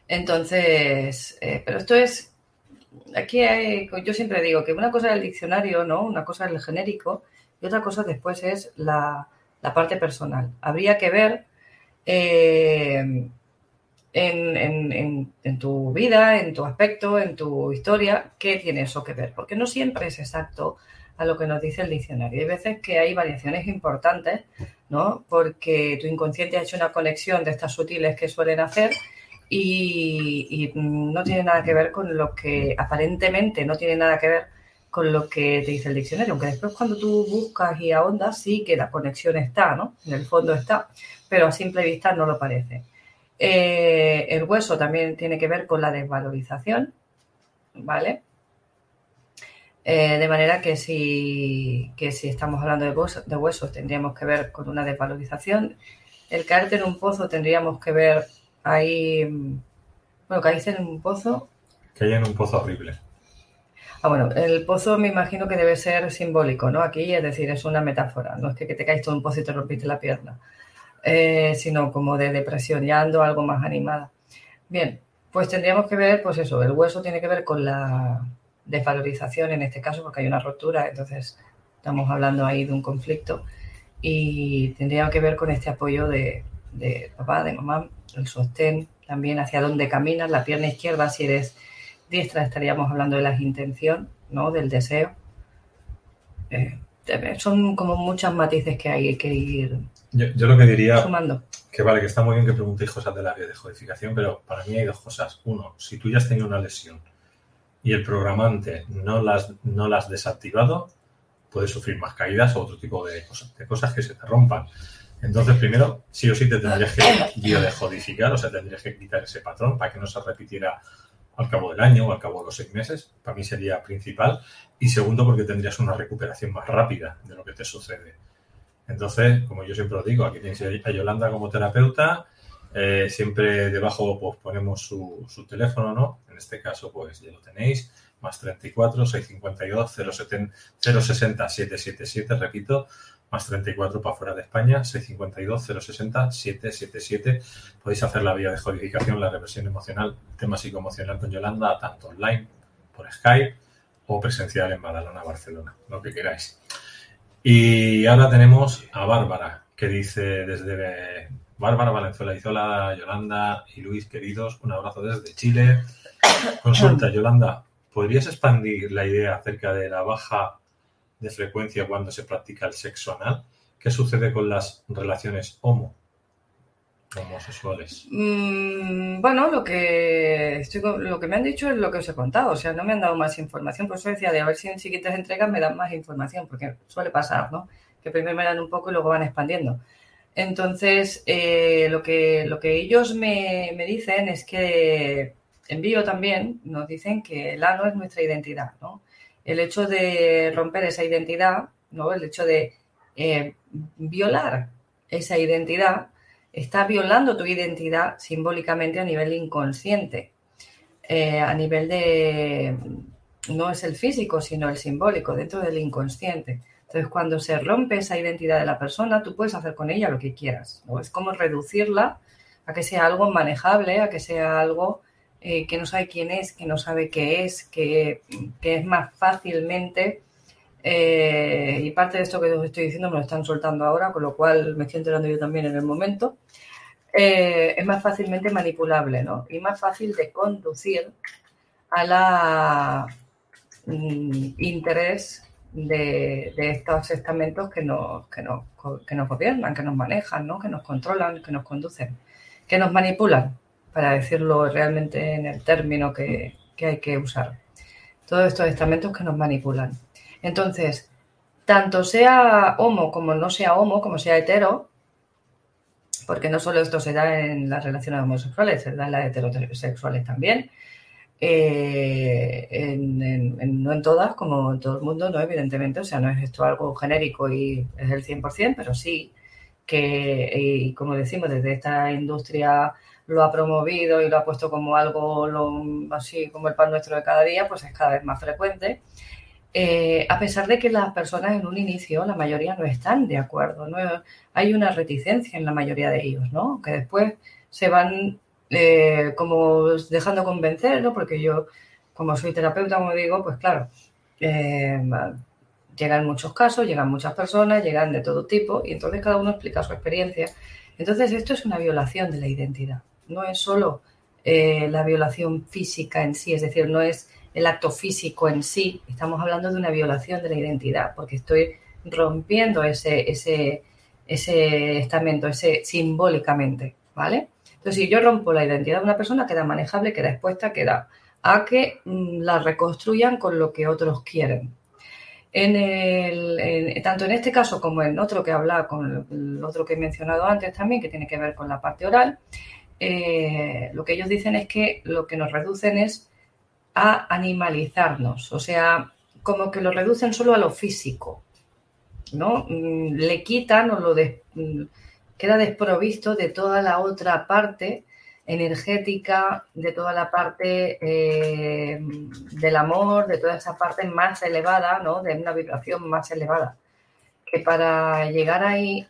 Entonces, eh, pero esto es, aquí hay, yo siempre digo que una cosa es el diccionario, ¿no? Una cosa es el genérico y otra cosa después es la, la parte personal. Habría que ver eh, en, en- en- en tu vida, en tu aspecto, en tu historia, qué tiene eso que ver, porque no siempre es exacto a lo que nos dice el diccionario. Hay veces que hay variaciones importantes, ¿no? Porque tu inconsciente ha hecho una conexión de estas sutiles que suelen hacer y, no tiene nada que ver con lo que aparentemente no tiene nada que ver con lo que te dice el diccionario, aunque después cuando tú buscas y ahondas sí que la conexión está, ¿no? En el fondo está, pero a simple vista no lo parece. Eh, el hueso también tiene que ver con la desvalorización, ¿vale? Eh, de manera que si, que si estamos hablando de, de huesos tendríamos que ver con una desvalorización. El caerte en un pozo tendríamos que ver ahí, mm, bueno, caíste en un pozo, Caí en un pozo horrible. Ah, bueno, el pozo me imagino que debe ser simbólico, ¿no? Aquí, es decir, es una metáfora, no es que, que te caíste en un pozo y te rompiste la pierna, eh, sino como de depresión, ya ando algo más animada. Bien, pues tendríamos que ver, pues eso, el hueso tiene que ver con la desvalorización en este caso, porque hay una rotura, entonces estamos hablando ahí de un conflicto, y tendría que ver con este apoyo de, de papá, de mamá, el sostén, también hacia dónde caminas, la pierna izquierda, si eres diestra estaríamos hablando de la intención, ¿no? Del deseo. Eh, son como muchas matices que hay que ir Yo, yo lo que diría sumando. que vale, que está muy bien que preguntéis cosas del área de codificación, pero para mí hay dos cosas. Uno, si tú ya has tenido una lesión y el programante no las, no las has desactivado, puedes sufrir más caídas o otro tipo de cosas, de cosas que se te rompan. Entonces, primero, sí o sí te tendrías que biodescodificar, o sea, tendrías que quitar ese patrón para que no se repitiera al cabo del año o al cabo de los seis meses. Para mí sería principal. Y segundo, porque tendrías una recuperación más rápida de lo que te sucede. Entonces, como yo siempre os digo, aquí tenéis a Yolanda como terapeuta. eh, siempre debajo pues, ponemos su, su teléfono, ¿no? En este caso, pues ya lo tenéis. Más 34 652 070 060 777, repito, más 34 para fuera de España, 652 060 777. Podéis hacer la vía de codificación, la reversión emocional, tema psicoemocional con Yolanda, tanto online, por Skype o presencial en Badalona, Barcelona, lo que queráis. Y ahora tenemos a Bárbara, que dice desde Bárbara Valenzuela Izola, Yolanda y Luis, queridos, un abrazo desde Chile. Consulta, Yolanda, ¿podrías expandir la idea acerca de la baja de frecuencia cuando se practica el sexo anal? ¿Qué sucede con las relaciones homo? homosexuales? Mm, bueno, lo que estoy, lo que me han dicho es lo que os he contado, o sea, no me han dado más información, por eso decía de a ver si en siguientes entregas me dan más información, porque suele pasar, ¿no? Que primero me dan un poco y luego van expandiendo. Entonces, eh, lo, que, lo que ellos me, me dicen es que envío también, nos dicen que el ano es nuestra identidad, ¿no? El hecho de romper esa identidad, ¿no? El hecho de eh, violar esa identidad, está violando tu identidad simbólicamente a nivel inconsciente, eh, a nivel de, no es el físico, sino el simbólico, dentro del inconsciente. Entonces, cuando se rompe esa identidad de la persona, tú puedes hacer con ella lo que quieras. Es como reducirla a que sea algo manejable, a que sea algo eh, que no sabe quién es, que no sabe qué es, que, que es más fácilmente eh, y parte de esto que os estoy diciendo me lo están soltando ahora, con lo cual me estoy enterando yo también en el momento. Eh, es más fácilmente manipulable, ¿no? Y más fácil de conducir a la mm, interés de, estos estamentos que nos, que, nos, que nos gobiernan, que nos manejan, ¿no? Que nos controlan, que nos conducen, que nos manipulan, para decirlo realmente en el término que, que hay que usar. Todos estos estamentos que nos manipulan. Entonces, tanto sea homo como no sea homo, como sea hetero, porque no solo esto se da en las relaciones homosexuales, se da en las heterosexuales también, eh, no en todas, como en todo el mundo, no evidentemente, o sea, no es esto algo genérico y es el 100%, pero sí que, y como decimos, desde esta industria lo ha promovido y lo ha puesto como algo así como el pan nuestro de cada día, pues es cada vez más frecuente. Eh, a pesar de que las personas en un inicio, la mayoría no están de acuerdo, ¿no? hay una reticencia en la mayoría de ellos, ¿no? que después se van eh, como dejando convencer, ¿no? porque yo, como soy terapeuta, como digo, pues claro, eh, llegan muchos casos, llegan muchas personas, llegan de todo tipo, y entonces cada uno explica su experiencia. Entonces esto es una violación de la identidad, no es solo la violación física en sí, es decir, no es el acto físico en sí, estamos hablando de una violación de la identidad, porque estoy rompiendo ese, ese, ese estamento, ese simbólicamente, ¿vale? Entonces, si yo rompo la identidad de una persona, queda manejable, queda expuesta, queda a que mm, la reconstruyan con lo que otros quieren. En el, tanto en este caso como en otro que habla, con el otro que he mencionado antes también, que tiene que ver con la parte oral, eh, lo que ellos dicen es que lo que nos reducen es a animalizarnos, o sea, como que lo reducen solo a lo físico, ¿no? Mm, le quitan o lo mm, queda desprovisto de toda la otra parte energética, de toda la parte eh, del amor, de toda esa parte más elevada, ¿no? De una vibración más elevada. Que para llegar ahí,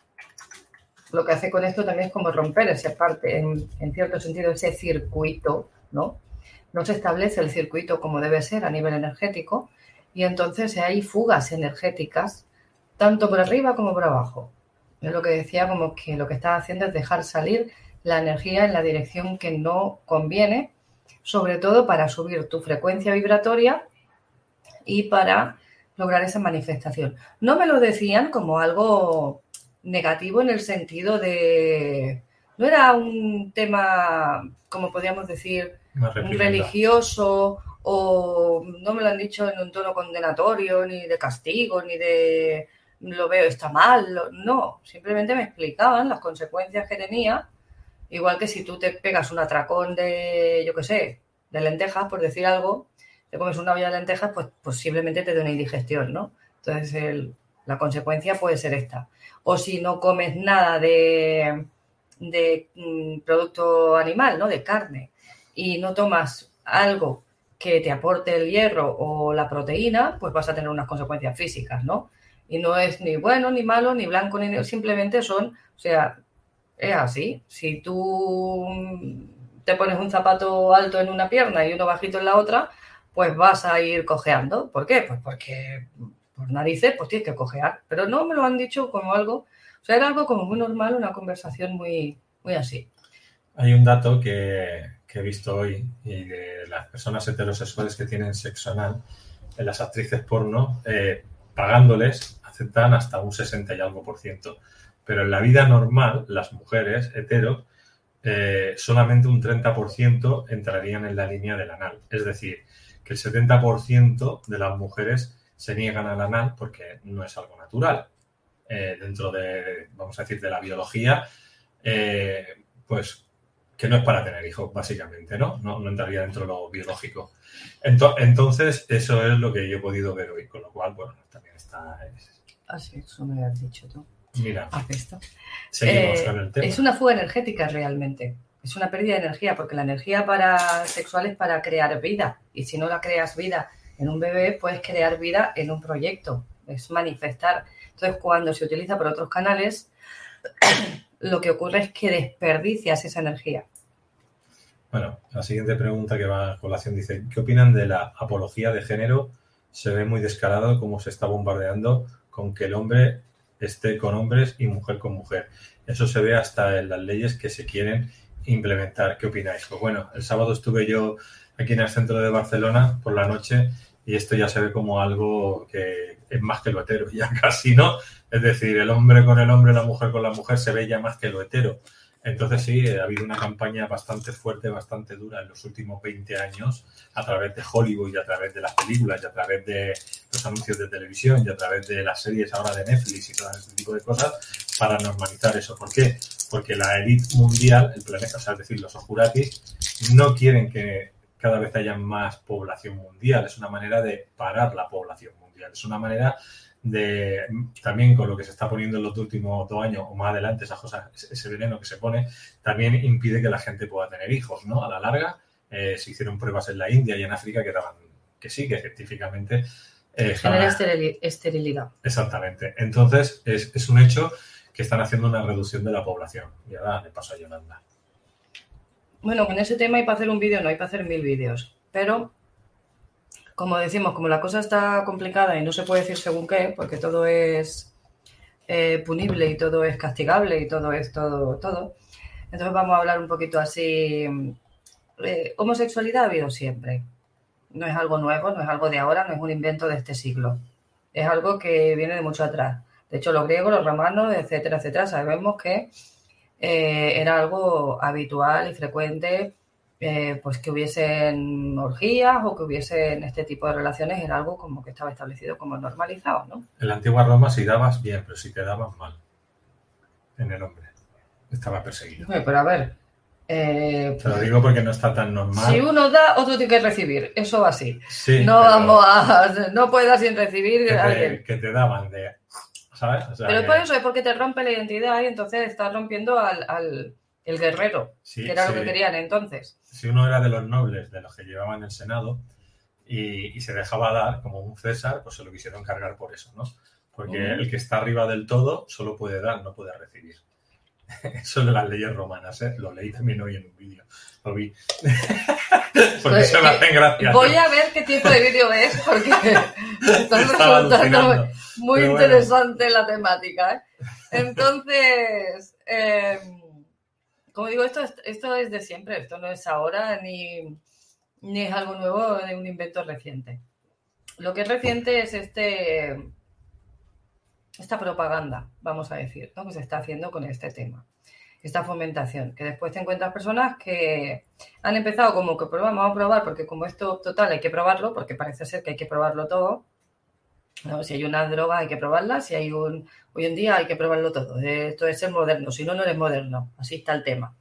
lo que hace con esto también es como romper esa parte, en, cierto sentido, ese circuito, ¿no? no se establece el circuito como debe ser a nivel energético y entonces hay fugas energéticas tanto por arriba como por abajo. Es lo que decía como que lo que está haciendo es dejar salir la energía en la dirección que no conviene, sobre todo para subir tu frecuencia vibratoria y para lograr esa manifestación. No me lo decían como algo negativo en el sentido de... No era un tema, como podríamos decir, religioso o no me lo han dicho en un tono condenatorio, ni de castigo, ni de lo veo está mal. No, simplemente me explicaban las consecuencias que tenía. Igual que si tú te pegas un atracón de, yo qué sé, de lentejas, por decir algo, te comes una olla de lentejas, pues posiblemente te dé una indigestión, ¿no? Entonces la consecuencia puede ser esta. O si no comes nada de, de mm, producto animal, ¿no? De carne, y no tomas algo que te aporte el hierro o la proteína, pues vas a tener unas consecuencias físicas, ¿no? Y no es ni bueno, ni malo, ni blanco, ni simplemente son, o sea, es así. Si tú te pones un zapato alto en una pierna y uno bajito en la otra, pues vas a ir cojeando. ¿Por qué? Pues porque por narices, pues tienes que cojear. Pero no me lo han dicho como algo, o sea, era algo como muy normal, una conversación muy, muy así. Hay un dato que, he visto hoy y de las personas heterosexuales que tienen sexo anal, en las actrices porno, eh, pagándoles, aceptan hasta un 60 y algo por ciento. Pero en la vida normal, las mujeres hetero, eh, solamente un 30% entrarían en la línea del anal. Es decir, que el 70% de las mujeres se niegan al anal porque no es algo natural. Eh, dentro de, vamos a decir, de la biología, eh, pues que no es para tener hijos, básicamente, ¿no? No, no entraría dentro de lo biológico. Ento- entonces, eso es lo que yo he podido ver hoy, con lo cual, bueno, también está... es- Así, eso me has dicho tú. Mira, Haz esto. seguimos Eh, con el tema. Es una fuga energética realmente. Es una pérdida de energía, porque la energía para sexual es para crear vida. Y si no la creas vida en un bebé, puedes crear vida en un proyecto. Es manifestar. Entonces, cuando se utiliza por otros canales, lo que ocurre es que desperdicias esa energía. Bueno, la siguiente pregunta que va a colación dice, ¿qué opinan de la apología de género? Se ve muy descarado cómo se está bombardeando con que el hombre esté con hombres y mujer con mujer. Eso se ve hasta en las leyes que se quieren implementar. ¿Qué opináis? Pues bueno, el sábado estuve yo aquí en el centro de Barcelona por la noche y esto ya se ve como algo que es más que lo hetero, ya casi, ¿no? Es decir, el hombre con el hombre, la mujer con la mujer se ve ya más que lo hetero. Entonces sí, ha habido una campaña bastante fuerte, bastante dura en los últimos 20 años a través de Hollywood y a través de las películas y a través de los anuncios de televisión y a través de las series ahora de Netflix y todo este tipo de cosas para normalizar eso. ¿Por qué? Porque la élite mundial, el planeta, o es decir, los ojuratis, no quieren que cada vez haya más población mundial. Es una manera de parar la población mundial. Es una manera de también con lo que se está poniendo en los últimos dos años o más adelante, esas cosas, ese veneno que se pone, también impide que la gente pueda tener hijos, ¿no? A la larga, eh, se hicieron pruebas en la India y en África que daban que sí, que científicamente eh, Genera esterilidad. Exactamente. Entonces, es, es un hecho que están haciendo una reducción de la población. Y ahora le paso a Yolanda. Bueno, con ese tema hay para hacer un vídeo, no hay para hacer mil vídeos. Pero, como decimos, como la cosa está complicada y no se puede decir según qué, porque todo es eh, punible y todo es castigable y todo es todo, todo. Entonces vamos a hablar un poquito así. Eh, homosexualidad ha habido siempre. No es algo nuevo, no es algo de ahora, no es un invento de este siglo. Es algo que viene de mucho atrás. De hecho, los griegos, los romanos, etcétera, etcétera, sabemos que eh, era algo habitual y frecuente, eh, pues que hubiesen orgías o que hubiesen este tipo de relaciones, era algo como que estaba establecido como normalizado, ¿no? En la antigua Roma, si dabas bien, pero si te dabas mal. En el hombre. Estaba perseguido. Bueno, pero a ver, eh, Te lo digo porque no está tan normal. si uno da, otro tiene que recibir, eso va así. Sí, no vamos a, no puedes dar sin recibir que te, alguien. que te daban de. ¿Sabes? O sea, Pero que- por eso es porque te rompe la identidad y entonces estás rompiendo al, al el guerrero, sí, que era lo que querían entonces. si uno era de los nobles, de los que llevaban el Senado, y, y se dejaba dar como un César, pues se lo quisieron cargar por eso, ¿no? Porque el que está arriba del todo solo puede dar, no puede recibir. Eso de las leyes romanas, ¿eh? Lo leí también hoy en un vídeo. Lo vi. Porque Pues, se me hacen gracia. Voy a ver qué tipo de vídeo es porque está resultando muy Pero bueno. interesante la temática. ¿eh? Entonces, eh, como digo, esto es, esto es de siempre, esto no es ahora ni, ni es algo nuevo, ni un invento reciente. Lo que es reciente es este esta propaganda, vamos a decir, ¿no? que se está haciendo con este tema. Esta fomentación, que después te encuentras personas que han empezado como que pues vamos a probar, porque como esto total hay que probarlo, porque parece ser que hay que probarlo todo. Si hay una droga hay que probarla, si hay un... Hoy en día hay que probarlo todo. Esto es ser moderno, si no, no eres moderno. Así está el tema.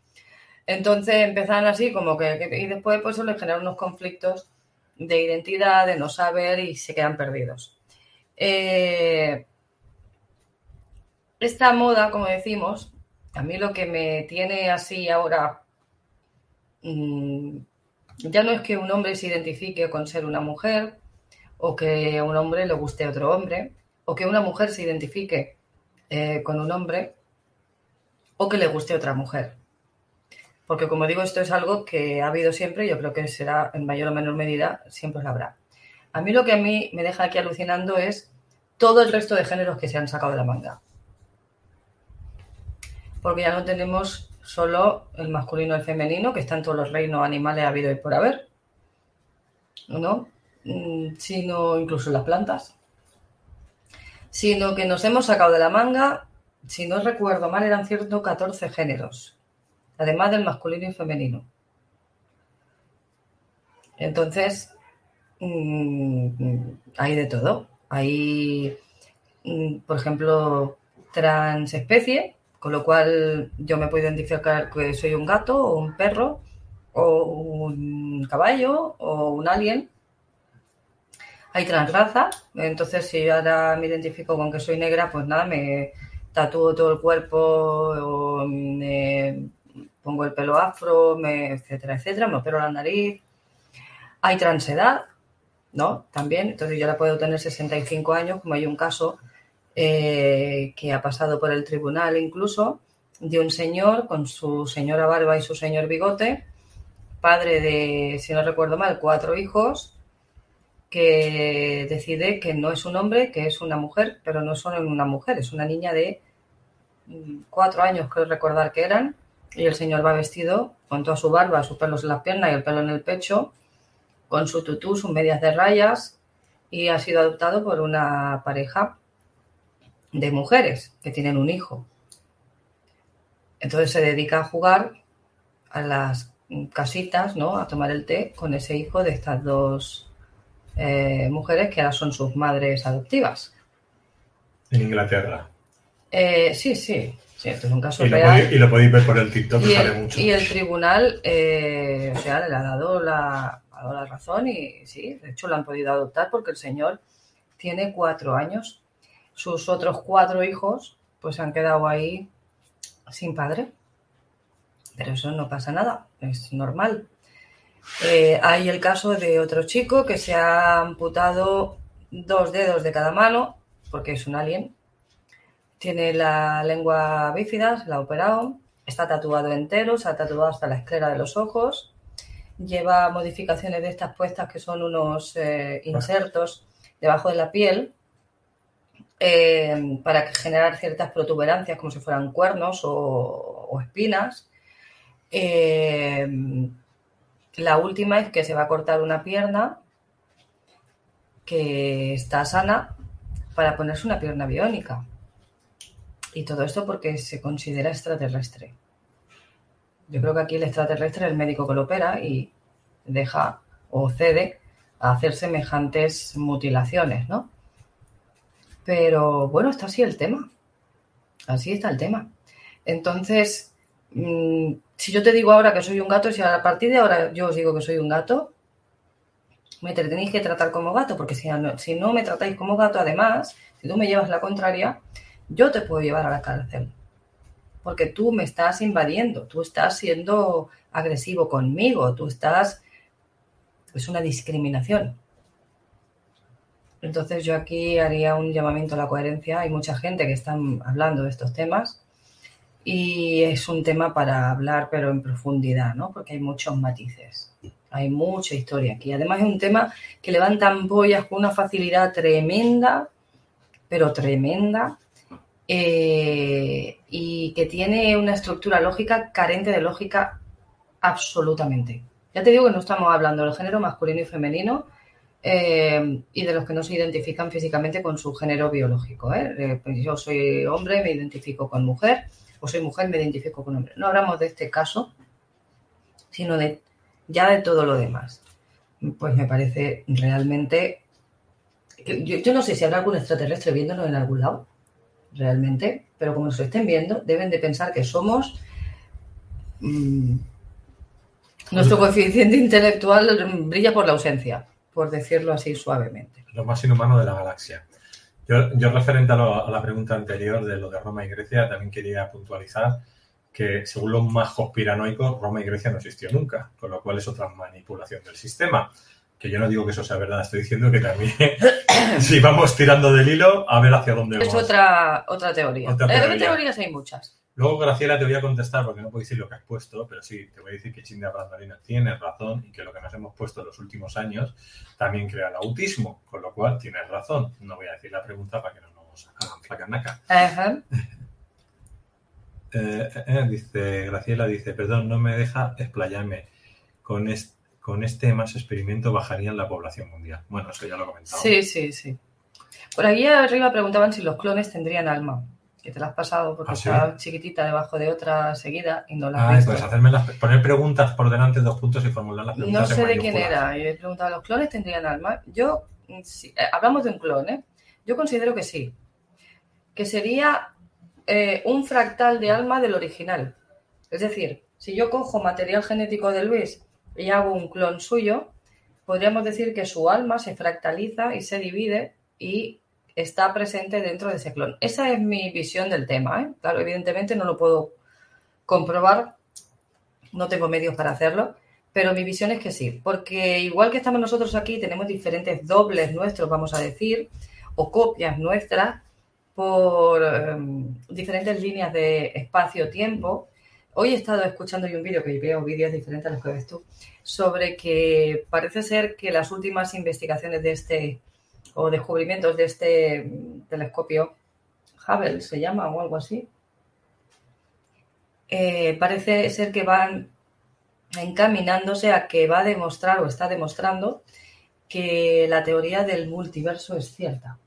Entonces empiezan así como que... que- y después pues eso les genera unos conflictos de identidad, de no saber y se quedan perdidos. Eh, esta moda, como decimos, a mí lo que me tiene así ahora, mm, ya no es que un hombre se identifique con ser una mujer, o que a un hombre le guste otro hombre, o que una mujer se identifique eh, con un hombre, o que le guste otra mujer. Porque como digo, esto es algo que ha habido siempre y yo creo que será en mayor o menor medida, siempre lo habrá. A mí lo que a mí me deja aquí alucinando es todo el resto de géneros que se han sacado de la manga porque ya no tenemos solo el masculino y el femenino, que están todos los reinos animales habido y por haber, ¿no? Mm, sino incluso las plantas, sino que nos hemos sacado de la manga, si no recuerdo mal, eran ciertos 14 géneros, además del masculino y femenino. Entonces, mm, hay de todo. Hay, mm, por ejemplo, transespecie, con lo cual yo me puedo identificar que soy un gato o un perro o un caballo o un alien. Hay transraza, entonces si yo ahora me identifico con que soy negra, pues nada, me tatúo todo el cuerpo o me pongo el pelo afro, me, etcétera, etcétera, me opero la nariz. Hay transedad, ¿no? También, entonces yo la puedo tener 65 años, como hay un caso eh, que ha pasado por el tribunal incluso, de un señor con su señora barba y su señor bigote, padre de, si no recuerdo mal, cuatro hijos, que decide que no es un hombre, que es una mujer, pero no solo una mujer, es una niña de mm, cuatro años, creo recordar que eran, y el señor va vestido con toda su barba, sus pelos en las piernas y el pelo en el pecho, con su tutú, sus medias de rayas, y ha sido adoptado por una pareja de mujeres que tienen un hijo. Entonces se dedica a jugar a las casitas, ¿no? A tomar el té con ese hijo de estas dos eh, mujeres que ahora son sus madres adoptivas. En Inglaterra. Eh, sí, sí, sí, esto es un caso Y lo, real. podéis, y lo podéis ver por el TikTok, que sale el, mucho. y el tribunal, eh, o sea, le ha dado la, ha dado la razón y sí, de hecho lo han podido adoptar porque el señor tiene cuatro años. Sus otros cuatro hijos, pues han quedado ahí sin padre. Pero eso no pasa nada, es normal. Eh, hay el caso de otro chico que se ha amputado dos dedos de cada mano, porque es un alien. Tiene la lengua bífida, se la ha operado. Está tatuado entero, se ha tatuado hasta la esclera de los ojos. Lleva modificaciones de estas puestas que son unos eh, insertos debajo de la piel eh, para generar ciertas protuberancias como si fueran cuernos o, espinas. Eh, la última es que se va a cortar una pierna que está sana para ponerse una pierna biónica. Y todo esto porque se considera extraterrestre. Yo creo que aquí el extraterrestre es el médico que lo opera y deja o cede a hacer semejantes mutilaciones, ¿no? Pero bueno, está así el tema. Así está el tema. Entonces, mm, si yo te digo ahora que soy un gato, si a partir de ahora yo os digo que soy un gato, me te tenéis que tratar como gato, porque si no, si no me tratáis como gato, además, si tú me llevas la contraria, yo te puedo llevar a la cárcel. Porque tú me estás invadiendo, tú estás siendo agresivo conmigo, tú estás... Es una discriminación. Entonces yo aquí haría un llamamiento a la coherencia. Hay mucha gente que está hablando de estos temas y es un tema para hablar pero en profundidad, ¿no? Porque hay muchos matices, hay mucha historia aquí. Además es un tema que levanta ampollas con una facilidad tremenda, pero tremenda, eh, y que tiene una estructura lógica carente de lógica absolutamente. Ya te digo que no estamos hablando del género masculino y femenino eh, y de los que no se identifican físicamente con su género biológico. ¿eh? Eh, pues yo soy hombre, me identifico con mujer, o soy mujer, me identifico con hombre. No hablamos de este caso, sino de ya de todo lo demás. Pues me parece realmente... Yo, yo no sé si habrá algún extraterrestre viéndonos en algún lado, realmente, pero como nos estén viendo, deben de pensar que somos... mm, nuestro coeficiente intelectual brilla por la ausencia, por decirlo así suavemente. Lo más inhumano de la galaxia. Yo, yo referente a, lo- a la pregunta anterior de lo de Roma y Grecia, también quería puntualizar que según los más conspiranoicos, Roma y Grecia no existió nunca, con lo cual es otra manipulación del sistema. Que yo no digo que eso sea verdad, estoy diciendo que también si vamos tirando del hilo, a ver hacia dónde Es vamos. otra, otra teoría. Otra Eh, teoría. teorías hay muchas. Luego, Graciela, te voy a contestar porque no puedo decir lo que has puesto, pero sí, te voy a decir que Chinda Brandolina tienes razón y que lo que nos hemos puesto en los últimos años también crea el autismo, con lo cual tienes razón. No voy a decir la pregunta para que no nos hagan flacarnaca. Ajá. eh, eh, eh, dice, Graciela dice, perdón, no me deja explayarme. Con, es- con este más experimento bajarían la población mundial. Bueno, eso ya lo he comentado. Sí, sí, sí. Por aquí arriba preguntaban si los clones tendrían alma. Que te la has pasado porque ¿Ah, sí? está chiquitita debajo de otra seguida y no la has Ay, visto. pues hacerme las, poner preguntas por delante, dos puntos y formular las No preguntas sé en de quién era. Yo he preguntado, ¿los clones tendrían alma? Yo, mm, sí, eh, hablamos de un clon, ¿eh? Yo considero que sí. Que sería eh, un fractal de alma del original. Es decir, si yo cojo material genético de Luis y hago un clon suyo, podríamos decir que su alma se fractaliza y se divide y está presente dentro de ese clon. Esa es mi visión del tema, ¿eh? Claro, evidentemente no lo puedo comprobar, no tengo medios para hacerlo, pero mi visión es que sí, porque igual que estamos nosotros aquí, tenemos diferentes dobles nuestros, vamos a decir, o copias nuestras por eh, diferentes líneas de espacio-tiempo. Hoy he estado escuchando un vídeo, que veo vídeos diferentes a los que ves tú, sobre que parece ser que las últimas investigaciones de este, o descubrimientos de este mm, telescopio, Hubble se llama o algo así, eh, parece ser que van encaminándose a que va a demostrar o está demostrando que la teoría del multiverso es cierta.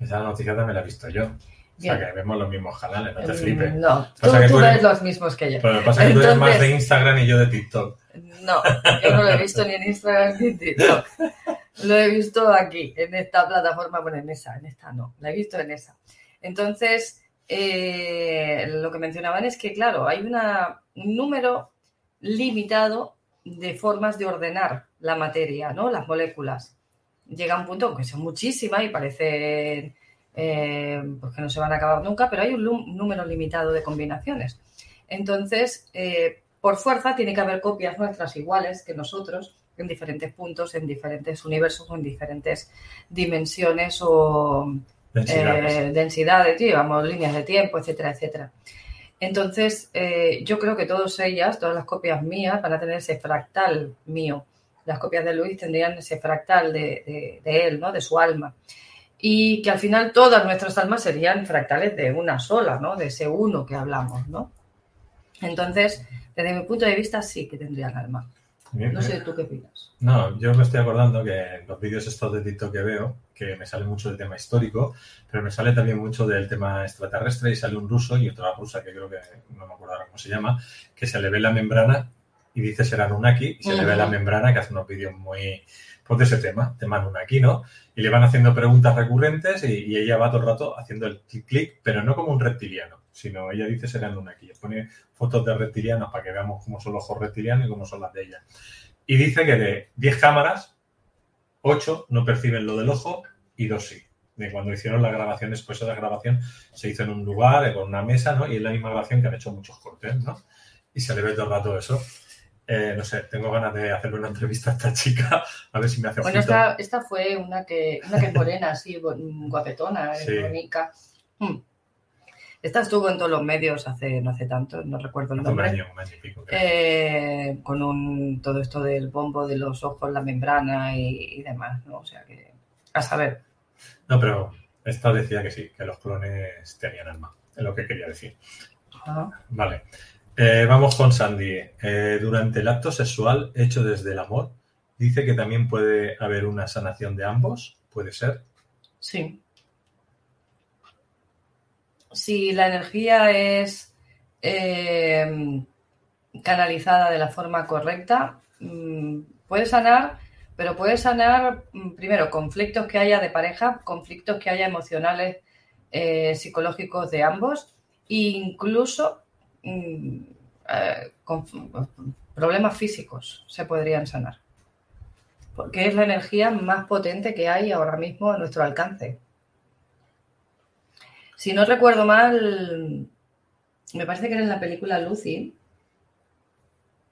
Esa noticia también la he visto yo. O sea, que vemos los mismos canales, no te Mm, flipes. No, tú, tú tú eres- ves los mismos que yo. Pero lo que pasa es que tú eres más de Entonces- Instagram y yo de TikTok. No, yo no lo he visto ni en Instagram ni en TikTok. Lo he visto aquí, en esta plataforma, bueno, en esa, en esta no, la he visto en esa. Entonces, eh, lo que mencionaban es que, claro, hay una, un número limitado de formas de ordenar la materia, ¿no? Las moléculas. Llega un punto, aunque son muchísimas y parecen eh, pues que no se van a acabar nunca, pero hay un número limitado de combinaciones. Entonces, eh, por fuerza, tiene que haber copias nuestras iguales que nosotros en diferentes puntos, en diferentes universos o en diferentes dimensiones o Densidades. eh, densidades, digamos, líneas de tiempo, etcétera, etcétera. Entonces, eh, yo creo que todas ellas, todas las copias mías, van a tener ese fractal mío. Las copias de Luis tendrían ese fractal de, de- de él, ¿no? De su alma. Y que al final todas nuestras almas serían fractales de una sola, ¿no? De ese uno que hablamos, ¿no? Entonces, desde mi punto de vista, sí que tendrían alma. No sé tú qué opinas. No, yo me estoy acordando que en los vídeos estos de TikTok que veo, que me sale mucho el tema histórico, pero me sale también mucho del tema extraterrestre y sale un ruso y otra rusa que creo que no me acuerdo ahora cómo se llama, que se le ve la membrana y dice ser Anunnaki y se le ve la membrana que hace unos vídeos muy pues de ese tema, tema Anunnaki, ¿no? Y le van haciendo preguntas recurrentes y, y ella va todo el rato haciendo el clic clic, pero no como un reptiliano, sino ella dice ser Anunnaki. Pone fotos de reptilianos para que veamos cómo son los ojos reptilianos y cómo son las de ella. Y dice que de 10 cámaras, 8 no perciben lo del ojo y 2 sí. De cuando hicieron las grabaciones, pues esa grabación se hizo en un lugar, con una mesa, ¿no? Y es la misma grabación que han hecho muchos cortes, ¿no? Y se le ve todo el rato eso. Eh, no sé, tengo ganas de hacerle una entrevista a esta chica, a ver si me hace Bueno, esta, esta fue una que, una que es morena, así, guapetona, Sí. bonita. Hmm. Esta estuvo en todos los medios hace no hace tanto, no recuerdo el un nombre. año, un año y pico. creo. Eh, con un, todo esto del bombo de los ojos, la membrana y, y demás, ¿no? O sea que, a saber. No, pero esta decía que sí, que los clones tenían alma, es lo que quería decir. Vale. Eh, vamos con Sandy. Eh, durante el acto sexual hecho desde el amor, dice que también puede haber una sanación de ambos. ¿Puede ser? Sí. Si la energía es eh, canalizada de la forma correcta, mm, puede sanar, pero puede sanar mm, primero conflictos que haya de pareja, conflictos que haya emocionales, eh, psicológicos de ambos, e incluso mm, eh, problemas físicos se podrían sanar. Porque es la energía más potente que hay ahora mismo a nuestro alcance. Si no recuerdo mal, me parece que era en la película Lucy,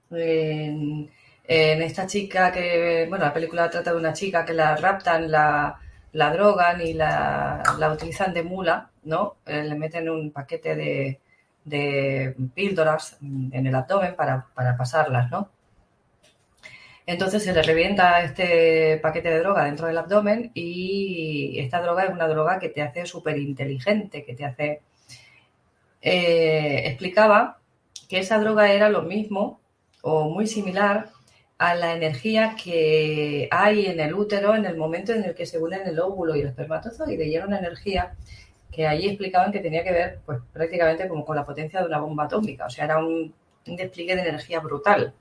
en, esta chica que, bueno, la película trata de una chica que la raptan, la, la drogan y la, la utilizan de mula, ¿no? Eh, le meten un paquete de, de píldoras en el abdomen para, para pasarlas, ¿no? Entonces se le revienta este paquete de droga dentro del abdomen y esta droga es una droga que te hace súper inteligente, que te hace eh, explicaba que esa droga era lo mismo o muy similar a la energía que hay en el útero en el momento en el que se unen el óvulo y el espermatozoide. Y era una energía que allí explicaban que tenía que ver pues prácticamente como con la potencia de una bomba atómica. O sea, era un, un despliegue de energía brutal.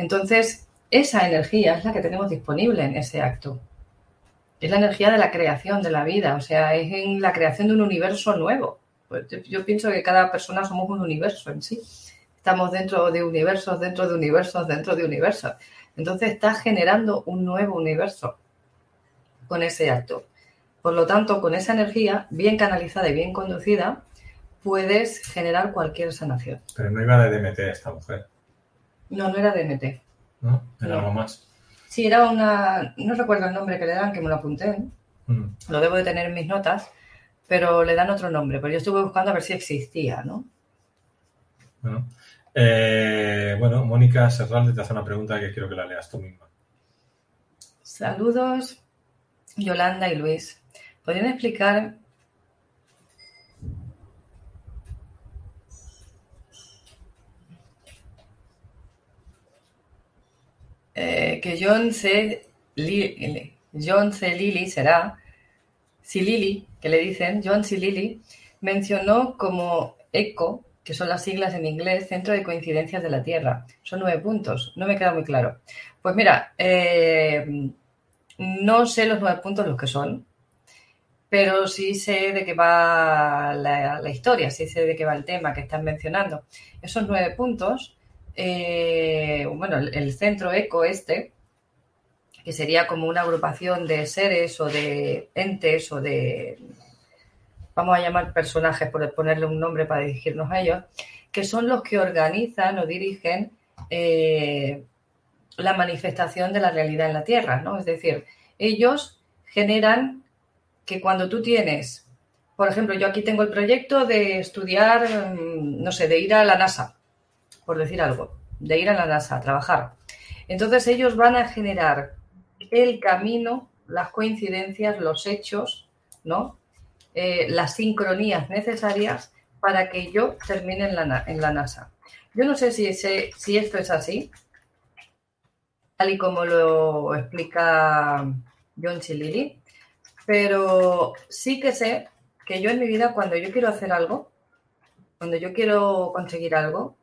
Entonces, esa energía es la que tenemos disponible en ese acto. Es la energía de la creación de la vida, o sea, es en la creación de un universo nuevo. Pues yo, pienso que cada persona somos un universo en sí. Estamos dentro de universos, dentro de universos, dentro de universos. Entonces estás generando un nuevo universo con ese acto. Por lo tanto, con esa energía bien canalizada y bien conducida, puedes generar cualquier sanación. Pero no iba de DMT esta mujer, No, no era DMT. ¿no? Era No. algo más. Sí, era una, no recuerdo el nombre que le dan, que me lo apunté, Mm. lo debo de tener en mis notas, pero le dan otro nombre, pero yo estuve buscando a ver si existía, ¿no? Bueno, Eh, bueno, Mónica Serralde te hace una pregunta que quiero que la leas tú misma. Saludos, Yolanda y Luis. ¿Podrían explicar eh, que John C. Li- John C. Lilly será, si Lilly, que le dicen, John C. Lilly, mencionó como ECO, que son las siglas en inglés, Centro de Coincidencias de la Tierra. Son nueve puntos, no me queda muy claro. Pues mira, eh, no sé los nueve puntos los que son, pero sí sé de qué va la, la historia, sí sé de qué va el tema que están mencionando. Esos nueve puntos, eh, bueno, el, centro eco este, que sería como una agrupación de seres o de entes o de, vamos a llamar personajes por ponerle un nombre para dirigirnos a ellos, que son los que organizan o dirigen eh, la manifestación de la realidad en la Tierra, ¿no? Es decir, ellos generan que cuando tú tienes, por ejemplo, yo aquí tengo el proyecto de estudiar, mm, no sé, de ir a la NASA, por decir algo, de ir a la NASA a trabajar. Entonces ellos van a generar el camino, las coincidencias, los hechos, ¿no? Eh, las sincronías necesarias para que yo termine en la, en la NASA. Yo no sé si, si esto es así, tal y como lo explica John Chilili, pero sí que sé que yo en mi vida, cuando yo quiero hacer algo, cuando yo quiero conseguir algo,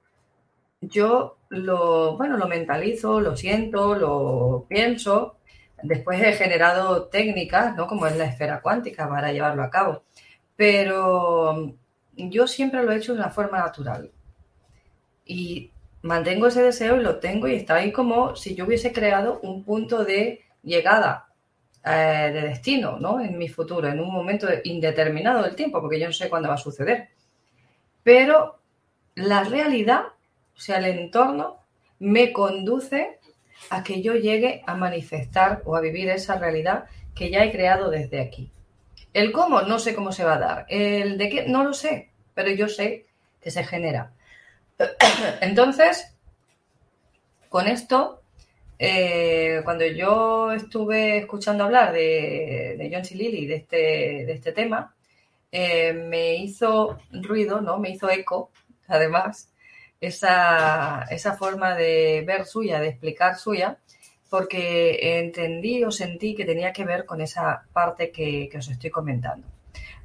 yo lo, bueno, lo mentalizo, lo siento, lo pienso. Después he generado técnicas, ¿no? Como es la esfera cuántica para llevarlo a cabo. Pero yo siempre lo he hecho de una forma natural. Y mantengo ese deseo y lo tengo y está ahí como si yo hubiese creado un punto de llegada eh, de destino, ¿no? En mi futuro, en un momento indeterminado del tiempo, porque yo no sé cuándo va a suceder. Pero la realidad, o sea, el entorno, me conduce a que yo llegue a manifestar o a vivir esa realidad que ya he creado desde aquí. El cómo, no sé cómo se va a dar. El de qué, no lo sé, pero yo sé que se genera. Entonces, con esto, eh, cuando yo estuve escuchando hablar de, John C. Lilly, de este, de este tema, eh, me hizo ruido, ¿no? Me hizo eco, además, esa, esa forma de ver suya, de explicar suya, porque entendí o sentí que tenía que ver con esa parte que, que os estoy comentando.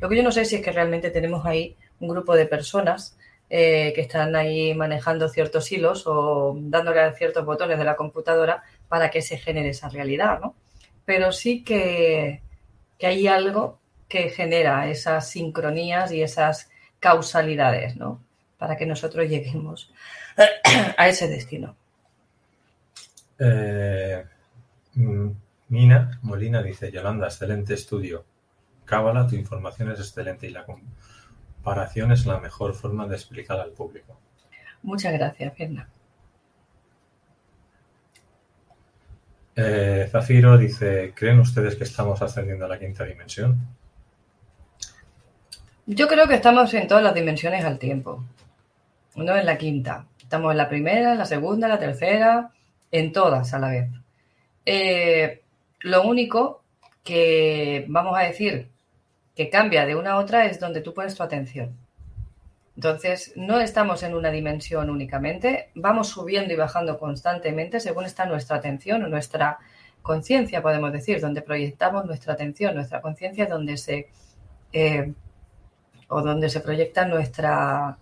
Lo que yo no sé si es que realmente tenemos ahí un grupo de personas eh, que están ahí manejando ciertos hilos o dándole a ciertos botones de la computadora para que se genere esa realidad, ¿no? Pero sí que, que hay algo que genera esas sincronías y esas causalidades, ¿no? Para que nosotros lleguemos a ese destino. Eh, mm, Mina Molina dice, Yolanda, excelente estudio. Cábala, tu información es excelente y la comparación es la mejor forma de explicar al público. Muchas gracias, Mirna. Eh, Zafiro dice, ¿creen ustedes que estamos ascendiendo a la quinta dimensión? Yo creo que estamos en todas las dimensiones al tiempo, no en la quinta. Estamos en la primera, en la segunda, en la tercera, en todas a la vez. Eh, lo único que vamos a decir que cambia de una a otra es donde tú pones tu atención. Entonces, no estamos en una dimensión únicamente, vamos subiendo y bajando constantemente según está nuestra atención o nuestra conciencia, podemos decir, donde proyectamos nuestra atención, nuestra conciencia, donde se eh, o donde se proyecta nuestra,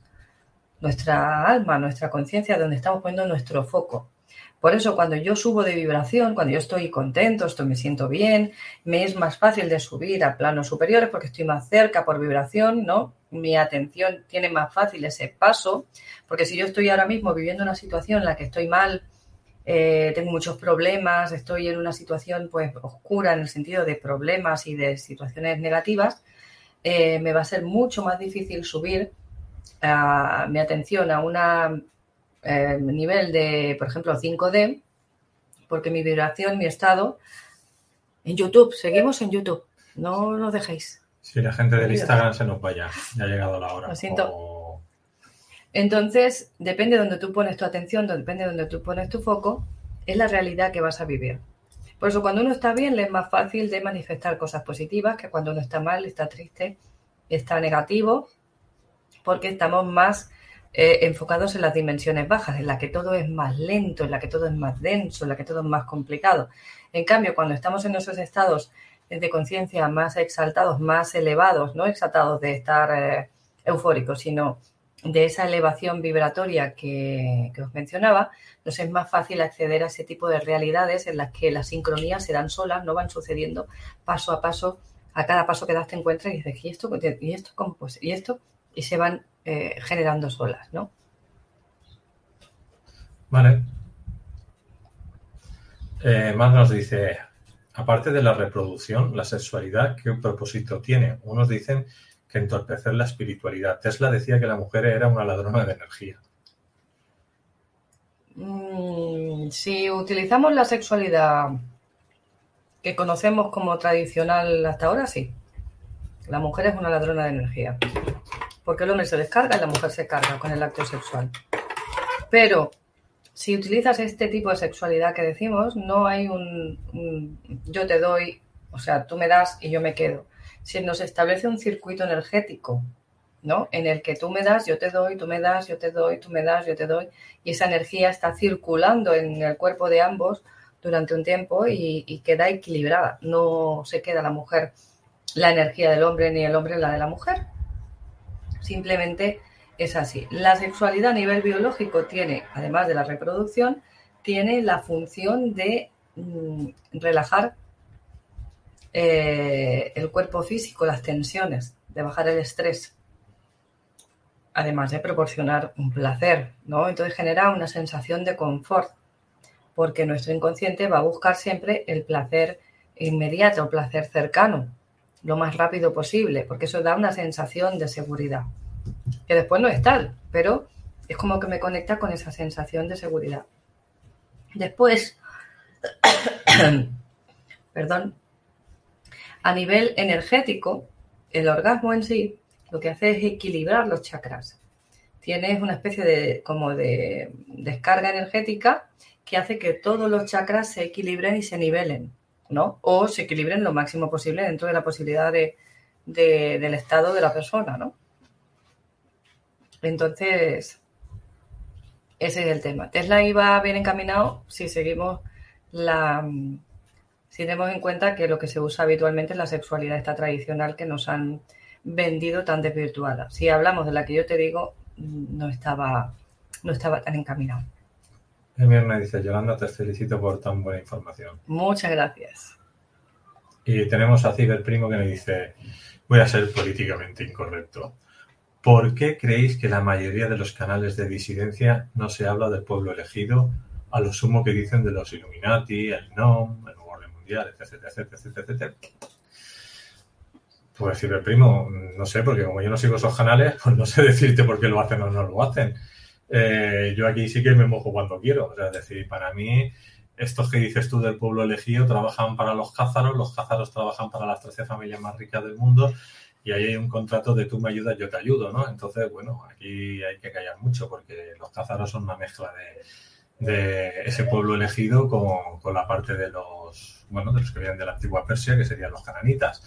nuestra alma, nuestra conciencia, donde estamos poniendo nuestro foco. Por eso cuando yo subo de vibración, cuando yo estoy contento, estoy, me siento bien, me es más fácil de subir a planos superiores porque estoy más cerca por vibración, ¿no? Mi atención tiene más fácil ese paso, porque si yo estoy ahora mismo viviendo una situación en la que estoy mal, eh, tengo muchos problemas, estoy en una situación pues oscura en el sentido de problemas y de situaciones negativas, eh, me va a ser mucho más difícil subir mi atención a un eh, nivel de, por ejemplo, 5D, porque mi vibración, mi estado, en YouTube, seguimos en YouTube, no nos dejéis. Si la gente del Instagram se nos vaya, ya ha llegado la hora. Lo siento. Entonces, depende de donde tú pones tu atención, depende de donde tú pones tu foco, es la realidad que vas a vivir. Por eso cuando uno está bien le es más fácil de manifestar cosas positivas que cuando uno está mal, está triste, está negativo, porque estamos más eh, enfocados en las dimensiones bajas, en la que todo es más lento, en la que todo es más denso, en la que todo es más complicado. En cambio, cuando estamos en esos estados de conciencia más exaltados, más elevados, no exaltados de estar eh, eufóricos, sino de esa elevación vibratoria que, os mencionaba, nos es más fácil acceder a ese tipo de realidades en las que las sincronías se dan solas, no van sucediendo paso a paso, a cada paso que das te encuentras y dices, ¿y esto? ¿Y esto? Pues, ¿y esto? Y se van eh, generando solas, ¿no? Vale. Eh, más nos dice, aparte de la reproducción, la sexualidad, ¿qué propósito tiene? Unos dicen que entorpecer la espiritualidad. Tesla decía que la mujer era una ladrona de energía. Mm, si utilizamos la sexualidad que conocemos como tradicional hasta ahora, sí. La mujer es una ladrona de energía. Porque el hombre se descarga y la mujer se carga con el acto sexual. Pero si utilizas este tipo de sexualidad que decimos, no hay un yo te doy, o sea, tú me das y yo me quedo se nos establece un circuito energético, ¿no? En el que tú me das, yo te doy, tú me das, yo te doy, tú me das, yo te doy, y esa energía está circulando en el cuerpo de ambos durante un tiempo y, queda equilibrada. No se queda la mujer la energía del hombre ni el hombre la de la mujer. Simplemente es así. La sexualidad a nivel biológico tiene, además de la reproducción, tiene la función de mm, relajar eh, el cuerpo físico, las tensiones, de bajar el estrés, además de proporcionar un placer, ¿no? Entonces genera una sensación de confort, porque nuestro inconsciente va a buscar siempre el placer inmediato, el placer cercano, lo más rápido posible, porque eso da una sensación de seguridad, que después no es tal, pero es como que me conecta con esa sensación de seguridad. Después, perdón, a nivel energético, el orgasmo en sí lo que hace es equilibrar los chakras. Tienes una especie de como de descarga energética que hace que todos los chakras se equilibren y se nivelen, ¿no? O se equilibren lo máximo posible dentro de la posibilidad de, del estado de la persona, ¿no? Entonces, ese es el tema. Tesla iba bien encaminado si seguimos la, si tenemos en cuenta que lo que se usa habitualmente es la sexualidad esta tradicional que nos han vendido tan desvirtuada. Si hablamos de la que yo te digo, no estaba, no estaba tan encaminado. Me dice, Yolanda, te felicito por tan buena información. Muchas gracias. Y tenemos a Ciber Primo que me dice, voy a ser políticamente incorrecto. ¿Por qué creéis que la mayoría de los canales de disidencia no se habla del pueblo elegido, a lo sumo que dicen de los Illuminati, el NOM, el etcétera, etcétera, etcétera, etcétera. Pues primo, no sé, porque como yo no sigo esos canales, pues no sé decirte por qué lo hacen o no lo hacen. Eh, yo aquí sí que me mojo cuando quiero. O sea, es decir, para mí, estos que dices tú del pueblo elegido trabajan para los cázaros, los cázaros trabajan para las 13 familias más ricas del mundo y ahí hay un contrato de tú me ayudas, yo te ayudo, ¿no? Entonces, bueno, aquí hay que callar mucho porque los cázaros son una mezcla de, de ese pueblo elegido con, con la parte de los bueno, de los que vienen de la antigua Persia, que serían los cananitas.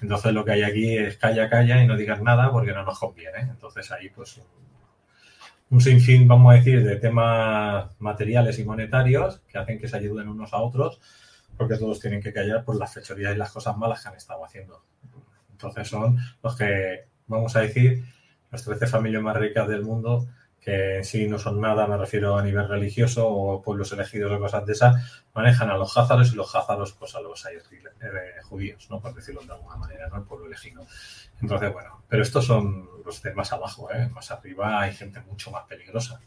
Entonces lo que hay aquí es calla, calla y no digas nada porque no nos conviene. Entonces ahí pues un sinfín, vamos a decir, de temas materiales y monetarios que hacen que se ayuden unos a otros porque todos tienen que callar por las fechorías y las cosas malas que han estado haciendo. Entonces son los que, vamos a decir, las 13 familias más ricas del mundo que en sí no son nada, me refiero a nivel religioso o pueblos elegidos o cosas de esas, manejan a los házaros y los házaros pues a los eh, judíos, ¿no? por decirlo de alguna manera, ¿no? el pueblo elegido. Entonces, bueno, pero estos son los de más abajo, ¿eh? más arriba hay gente mucho más peligrosa.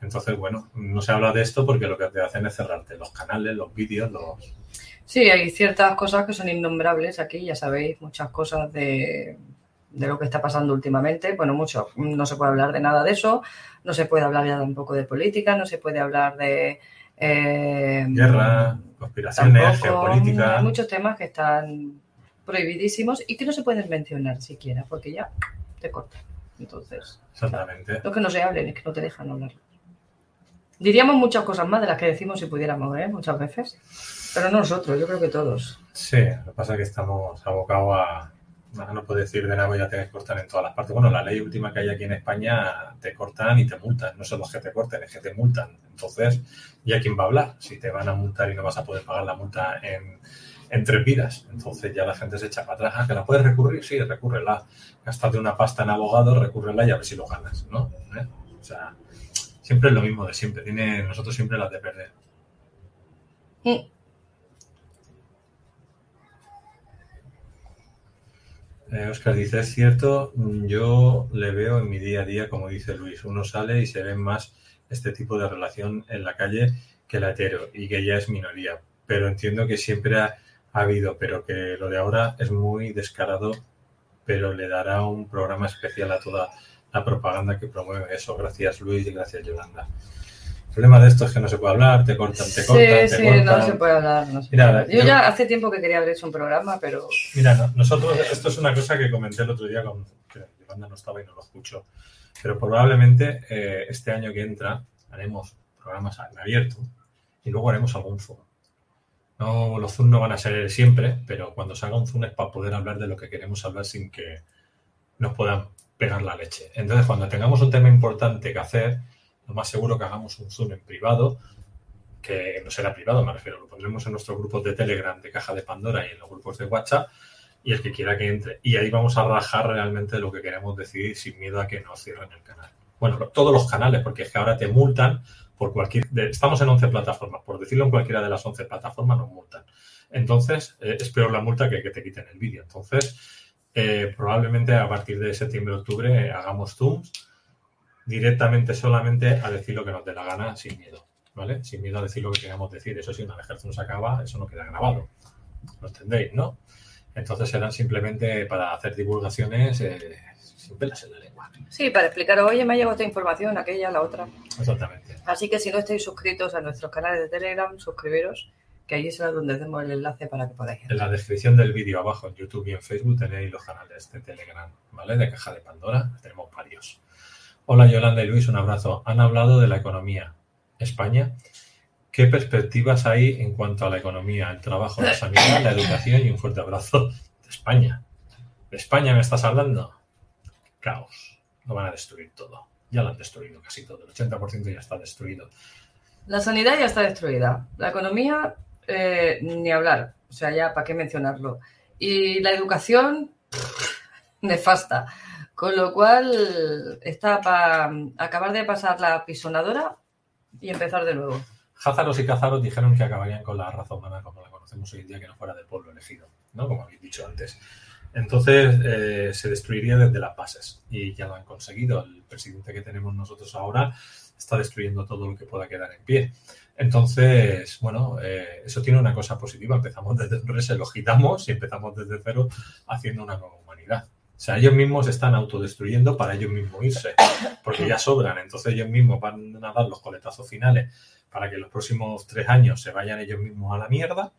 Entonces, bueno, no se habla de esto porque lo que te hacen es cerrarte los canales, los vídeos, los... Sí, hay ciertas cosas que son innombrables aquí, ya sabéis, muchas cosas de de lo que está pasando últimamente. Bueno, mucho, no se puede hablar de nada de eso, no se puede hablar ya tampoco de política, no se puede hablar de... Eh, Guerra, conspiraciones, geopolítica. Hay muchos temas que están prohibidísimos y que no se pueden mencionar siquiera, porque ya te cortan. Entonces, Exactamente. Lo que no se hablen es que no te dejan hablar. Diríamos muchas cosas más de las que decimos si pudiéramos, ¿eh? Muchas veces. Pero no nosotros, yo creo que todos. Sí, lo que pasa es que estamos abocados a, no puedo decir de nada, ya te cortan en todas las partes. Bueno, la ley última que hay aquí en España te cortan y te multan. No son los que te corten, es que te multan. Entonces, ¿ya quién va a hablar? Si te van a multar y no vas a poder pagar la multa en, tres vidas. Entonces ya la gente se echa para atrás. Ah, ¿que la puedes recurrir? Sí, recúrrela. Gastate una pasta en abogado, recúrrela y a ver si lo ganas, ¿no? ¿Eh? O sea, siempre es lo mismo de siempre. Tiene nosotros siempre las de perder. Oscar eh, dice, es cierto, yo le veo en mi día a día, como dice Luis, uno sale y se ve más este tipo de relación en la calle que la hetero y que ya es minoría. Pero entiendo que siempre ha, habido, pero que lo de ahora es muy descarado, pero le dará un programa especial a toda la propaganda que promueve eso. Gracias Luis y gracias Yolanda. El problema de esto es que no se puede hablar, te cortan, te cortan, sí, sí, no se puede hablar. yo, ya hace tiempo que quería haber hecho un programa, pero... Mira, nosotros, esto es una cosa que comenté el otro día, con, que Yolanda no estaba y no lo escucho, pero probablemente eh, este año que entra haremos programas en abierto y luego haremos algún Zoom. No, los Zoom no van a ser siempre, pero cuando salga un Zoom es para poder hablar de lo que queremos hablar sin que nos puedan pegar la leche. Entonces, cuando tengamos un tema importante que hacer, lo más seguro que hagamos un Zoom en privado, que no será privado, me refiero, lo pondremos en nuestros grupos de Telegram de Caja de Pandora y en los grupos de WhatsApp y el que quiera que entre. Y ahí vamos a rajar realmente lo que queremos decidir sin miedo a que nos cierren el canal. Bueno, todos los canales, porque es que ahora te multan por cualquier... estamos en 11 plataformas, por decirlo en cualquiera de las 11 plataformas nos multan. Entonces, eh, es peor la multa que que te quiten el vídeo. Entonces, eh, probablemente a partir de septiembre-octubre hagamos Zooms directamente solamente a decir lo que nos dé la gana sin miedo, ¿vale? Sin miedo a decir lo que queramos decir. Eso sí, una vez que se acaba, eso no queda grabado. ¿Lo entendéis, no? Entonces serán simplemente para hacer divulgaciones eh, sin pelas en la lengua. Sí, para explicar, oye, me ha llegado esta información, aquella, la otra. Exactamente. Así que si no estáis suscritos a nuestros canales de Telegram, suscribiros, que ahí será donde demos el enlace para que podáis. En la descripción del vídeo abajo en YouTube y en Facebook tenéis los canales de Telegram, ¿vale? De Caja de Pandora, tenemos varios. Hola Yolanda y Luis, un abrazo. Han hablado de la economía. España. ¿Qué perspectivas hay en cuanto a la economía, el trabajo, la sanidad, la educación y un fuerte abrazo de España? ¿De España me estás hablando? Caos. Lo van a destruir todo. Ya lo han destruido casi todo. El 80% ya está destruido. La sanidad ya está destruida. La economía, eh, ni hablar. O sea, ya para qué mencionarlo. Y la educación, nefasta. Con lo cual está para acabar de pasar la pisonadora y empezar de nuevo. Házaros y Cázaros dijeron que acabarían con la raza humana como la conocemos hoy en día, que no fuera del pueblo elegido, ¿no? Como habéis dicho antes. Entonces eh, se destruiría desde las bases y ya lo han conseguido. El presidente que tenemos nosotros ahora está destruyendo todo lo que pueda quedar en pie. Entonces, bueno, eh, eso tiene una cosa positiva. Empezamos desde se lo quitamos y empezamos desde cero haciendo una nueva humanidad. O sea, ellos mismos están autodestruyendo para ellos mismos irse, porque ya sobran. Entonces ellos mismos van a dar los coletazos finales para que los próximos tres años se vayan ellos mismos a la mierda.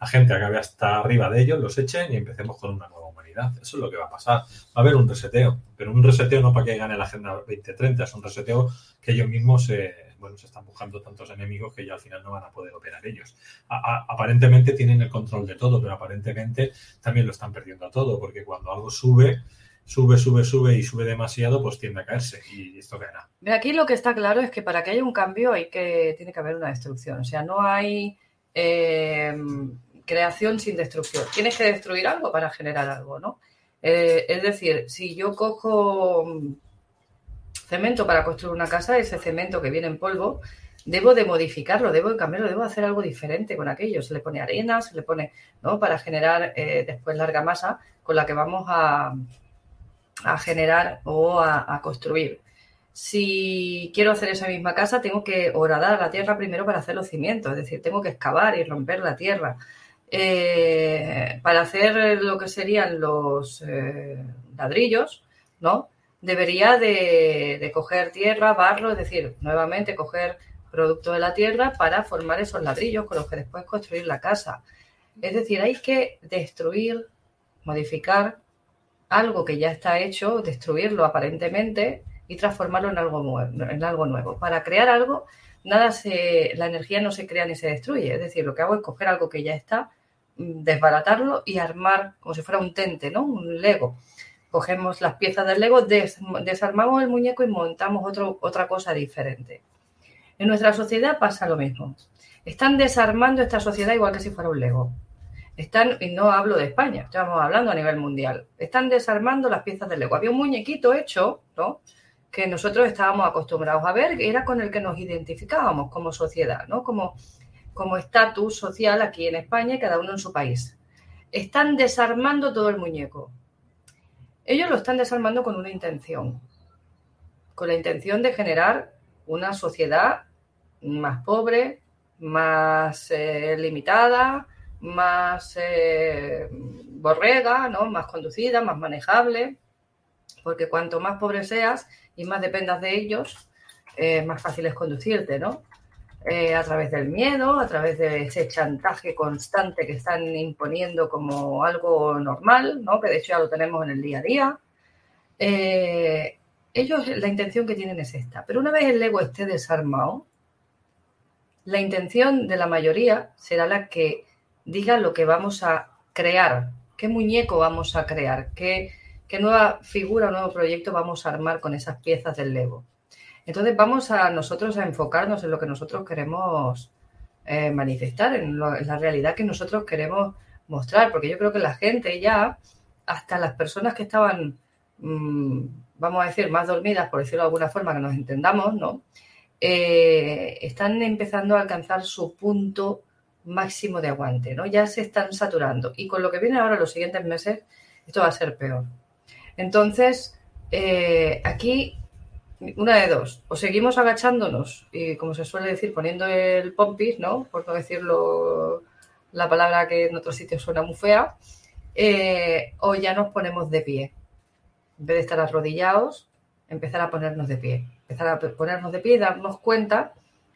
La gente acabe hasta arriba de ellos, los echen y empecemos con una nueva humanidad. Eso es lo que va a pasar. Va a haber un reseteo, pero un reseteo no para que gane la Agenda 2030, es un reseteo que ellos mismos se, bueno, se están buscando tantos enemigos que ya al final no van a poder operar ellos. aparentemente tienen el control de todo, pero aparentemente también lo están perdiendo todo, porque cuando algo sube, sube, sube, sube y sube demasiado, pues tiende a caerse y esto caerá. Aquí lo que está claro es que para que haya un cambio hay que, tiene que haber una destrucción. O sea, no hay eh, creación sin destrucción. Tienes que destruir algo para generar algo, ¿no? Eh, es decir, si yo cojo cemento para construir una casa, ese cemento que viene en polvo, debo de modificarlo, debo de cambiarlo, debo de hacer algo diferente con aquello. Se le pone arena, se le pone, ¿no? Para generar eh, después larga masa con la que vamos a, a generar o a, construir. Si quiero hacer esa misma casa, tengo que horadar la tierra primero para hacer los cimientos, es decir, tengo que excavar y romper la tierra. Eh, para hacer lo que serían los eh, ladrillos, ¿no? Debería de, coger tierra, barro, es decir, nuevamente coger producto de la tierra para formar esos ladrillos con los que después construir la casa. Es decir, hay que destruir, modificar algo que ya está hecho, destruirlo aparentemente y transformarlo en algo nuevo. En algo nuevo. Para crear algo, nada se, la energía no se crea ni se destruye. Es decir, lo que hago es coger algo que ya está, mm, desbaratarlo y armar como si fuera un tente, ¿no? Un Lego. Cogemos las piezas del Lego, desarmamos el muñeco y montamos otro, otra cosa diferente. En nuestra sociedad pasa lo mismo. Están desarmando esta sociedad igual que si fuera un Lego. Están, y no hablo de España, estamos hablando a nivel mundial, están desarmando las piezas del Lego. Había un muñequito hecho, ¿no? Que nosotros estábamos acostumbrados a ver, era con el que nos identificábamos como sociedad, ¿no? Como, como estatus social aquí en España y cada uno en su país. Están desarmando todo el muñeco. Ellos lo están desarmando con una intención, con la intención de generar una sociedad más pobre, más eh, limitada, más eh, borrega, ¿no? más conducida, más manejable, porque cuanto más pobre seas y más dependas de ellos, eh, más fácil es conducirte, ¿no? Eh, a través del miedo, a través de ese chantaje constante que están imponiendo como algo normal, ¿no? Que de hecho ya lo tenemos en el día a día. ellos la intención que tienen es esta, pero una vez el ego esté desarmado, la intención de la mayoría será la que diga lo que vamos a crear, qué muñeco vamos a crear, qué, nueva figura nuevo proyecto vamos a armar con esas piezas del Lego. Entonces vamos a nosotros a enfocarnos en lo que nosotros queremos eh, manifestar, en, la realidad que nosotros queremos mostrar, porque yo creo que la gente ya, hasta las personas que estaban, mm, vamos a decir, más dormidas, por decirlo de alguna forma, que nos entendamos, ¿no? Eh, están empezando a alcanzar su punto máximo de aguante, ¿no? Ya se están saturando. Y con lo que viene ahora los siguientes meses, esto va a ser peor. Entonces, eh, aquí, una de dos, o seguimos agachándonos y, como se suele decir, poniendo el pompis, ¿no? Por no decirlo la palabra que en otros sitios suena muy fea, eh, o ya nos ponemos de pie. En vez de estar arrodillados, empezar a ponernos de pie. Empezar a ponernos de pie y darnos cuenta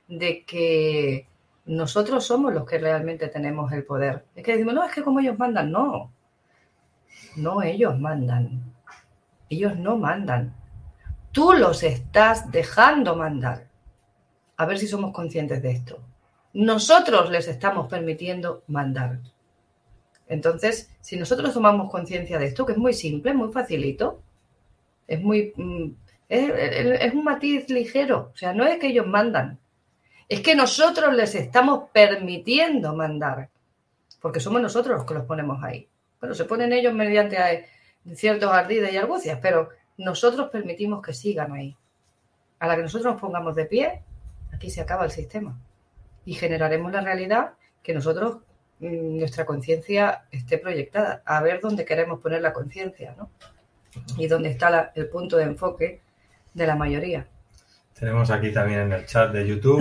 de que nosotros somos los que realmente tenemos el poder. Es que decimos, no, es que como ellos mandan, no. No, ellos mandan. Ellos no mandan. Tú los estás dejando mandar. A ver si somos conscientes de esto. Nosotros les estamos permitiendo mandar. Entonces, si nosotros tomamos conciencia de esto, que es muy simple, muy facilito, es muy... Mm, es un matiz ligero. O sea, no es que ellos mandan, es que nosotros les estamos permitiendo mandar, porque somos nosotros los que los ponemos ahí. Bueno, se ponen ellos mediante eh, ciertos ardides y argucias, pero nosotros permitimos que sigan ahí. A la que nosotros nos pongamos de pie, aquí se acaba el sistema. Y generaremos la realidad que nosotros, mm, nuestra conciencia esté proyectada, a ver dónde queremos poner la conciencia, ¿no? Y dónde está el punto de enfoque de la mayoría. Tenemos aquí también en el chat de YouTube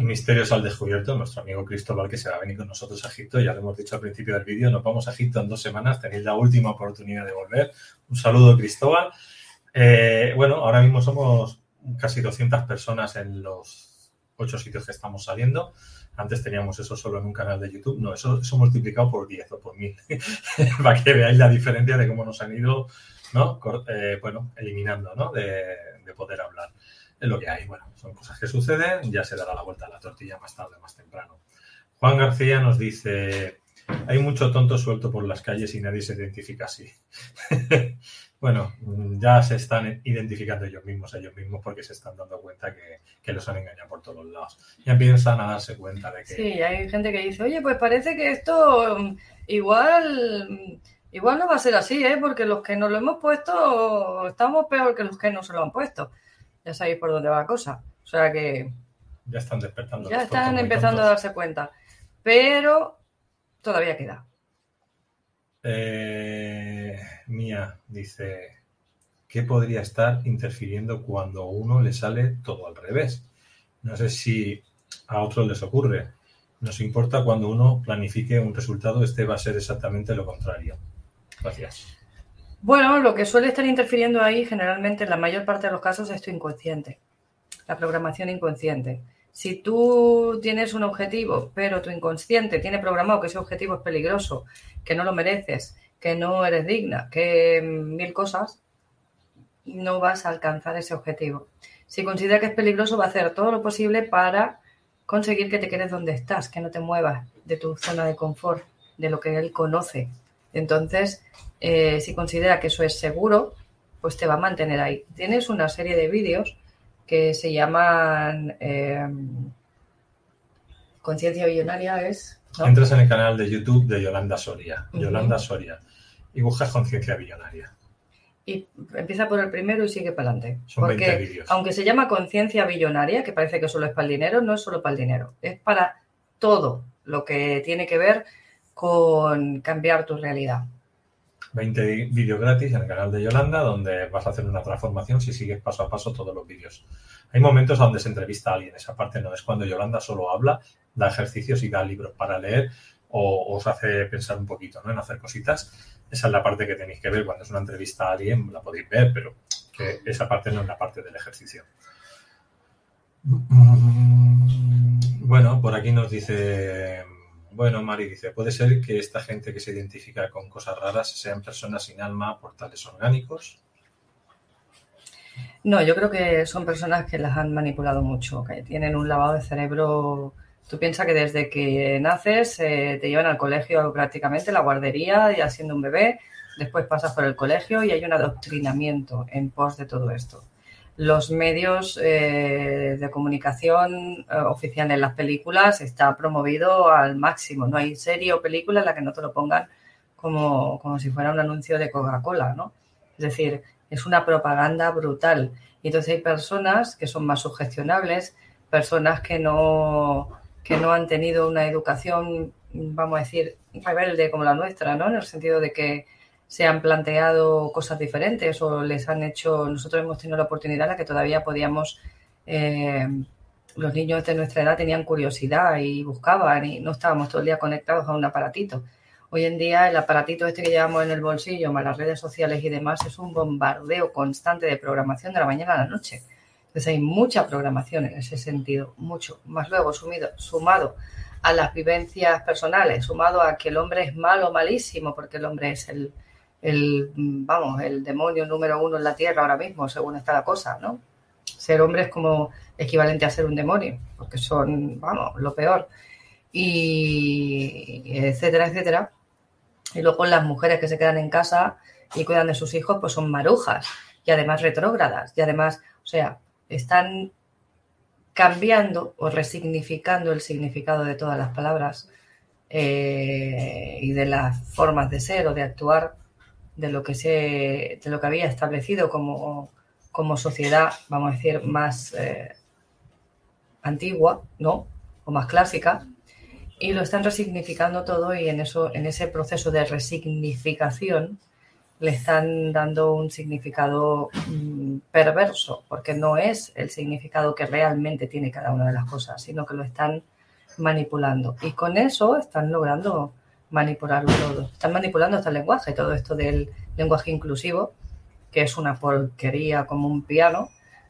Misterios al Descubierto, nuestro amigo Cristóbal que se va a venir con nosotros a Egipto. Ya lo hemos dicho al principio del vídeo, nos vamos a Egipto en dos semanas, tenéis la última oportunidad de volver. Un saludo, Cristóbal. Eh, bueno, ahora mismo somos casi 200 personas en los ocho sitios que estamos saliendo. Antes teníamos eso solo en un canal de YouTube. No, eso, eso multiplicado por 10 o por 1000. Para que veáis la diferencia de cómo nos han ido, ¿no? Eh, bueno, eliminando, ¿no? De, de poder hablar. Es lo que hay. Bueno, son cosas que suceden, ya se dará la vuelta a la tortilla más tarde, más temprano. Juan García nos dice, hay mucho tonto suelto por las calles y nadie se identifica así. bueno, ya se están identificando ellos mismos, ellos mismos, porque se están dando cuenta que, que, los han engañado por todos lados. Ya empiezan a darse cuenta de que... Sí, hay gente que dice, oye, pues parece que esto mm, igual... Igual no va a ser así, ¿eh? porque los que nos lo hemos puesto estamos peor que los que no se lo han puesto. Ya sabéis por dónde va la cosa. O sea que... Ya están despertando. Ya están empezando a darse cuenta. Pero todavía queda. Eh, Mía dice, ¿qué podría estar interfiriendo cuando a uno le sale todo al revés? No sé si a otros les ocurre. Nos importa cuando uno planifique un resultado, este va a ser exactamente lo contrario. Gracias. Bueno, lo que suele estar interfiriendo ahí generalmente en la mayor parte de los casos es tu inconsciente, la programación inconsciente. Si tú tienes un objetivo, pero tu inconsciente tiene programado que ese objetivo es peligroso, que no lo mereces, que no eres digna, que mil cosas, no vas a alcanzar ese objetivo. Si considera que es peligroso, va a hacer todo lo posible para conseguir que te quedes donde estás, que no te muevas de tu zona de confort, de lo que él conoce. Entonces, eh, si considera que eso es seguro, pues te va a mantener ahí. Tienes una serie de vídeos que se llaman eh, Conciencia Billonaria es... Entras en el canal de YouTube de Yolanda Soria, Yolanda Soria, y buscas Conciencia Billonaria. Y empieza por el primero y sigue para adelante. Son Porque 20 vídeos. aunque se llama conciencia billonaria, que parece que solo es para el dinero, no es solo para el dinero, es para todo lo que tiene que ver con cambiar tu realidad. 20 vídeos gratis en el canal de Yolanda, donde vas a hacer una transformación si sigues paso a paso todos los vídeos. Hay momentos donde se entrevista a alguien, esa parte no es cuando Yolanda solo habla, da ejercicios y da libros para leer o, os hace pensar un poquito ¿no? en hacer cositas. Esa es la parte que tenéis que ver cuando es una entrevista a alguien, la podéis ver, pero esa parte no es la parte del ejercicio. Bueno, por aquí nos dice bueno, Mari dice, puede ser que esta gente que se identifica con cosas raras sean personas sin alma, portales orgánicos. No, yo creo que son personas que las han manipulado mucho, que tienen un lavado de cerebro. Tú piensas que desde que naces eh, te llevan al colegio prácticamente, la guardería, ya siendo un bebé, después pasas por el colegio y hay un adoctrinamiento en pos de todo esto los medios eh, de comunicación eh, oficial en las películas está promovido al máximo. No hay serie o película en la que no te lo pongan como, como si fuera un anuncio de Coca-Cola, ¿no? Es decir, es una propaganda brutal. Y entonces hay personas que son más sugestionables, personas que no, que no han tenido una educación, vamos a decir, rebelde como la nuestra, ¿no? En el sentido de que se han planteado cosas diferentes o les han hecho, nosotros hemos tenido la oportunidad en la que todavía podíamos, eh, los niños de nuestra edad tenían curiosidad y buscaban y no estábamos todo el día conectados a un aparatito. Hoy en día el aparatito este que llevamos en el bolsillo, más las redes sociales y demás, es un bombardeo constante de programación de la mañana a la noche. Entonces hay mucha programación en ese sentido, mucho. Más luego sumido, sumado a las vivencias personales, sumado a que el hombre es malo, malísimo, porque el hombre es el, el, vamos, el demonio número uno en la tierra ahora mismo, según está la cosa, ¿no? Ser hombre es como equivalente a ser un demonio, porque son, vamos, lo peor. Y etcétera, etcétera. Y luego las mujeres que se quedan en casa y cuidan de sus hijos, pues son marujas y además retrógradas. Y además, o sea, están cambiando o resignificando el significado de todas las palabras eh, y de las formas de ser o de actuar de lo que se, de lo que había establecido como, como sociedad, vamos a decir, más eh, antigua, ¿no? O más clásica, y lo están resignificando todo y en eso, en ese proceso de resignificación, le están dando un significado mm, perverso, porque no es el significado que realmente tiene cada una de las cosas, sino que lo están manipulando. Y con eso están logrando manipularlo todo. Están manipulando hasta el lenguaje, todo esto del lenguaje inclusivo, que es una porquería como un piano,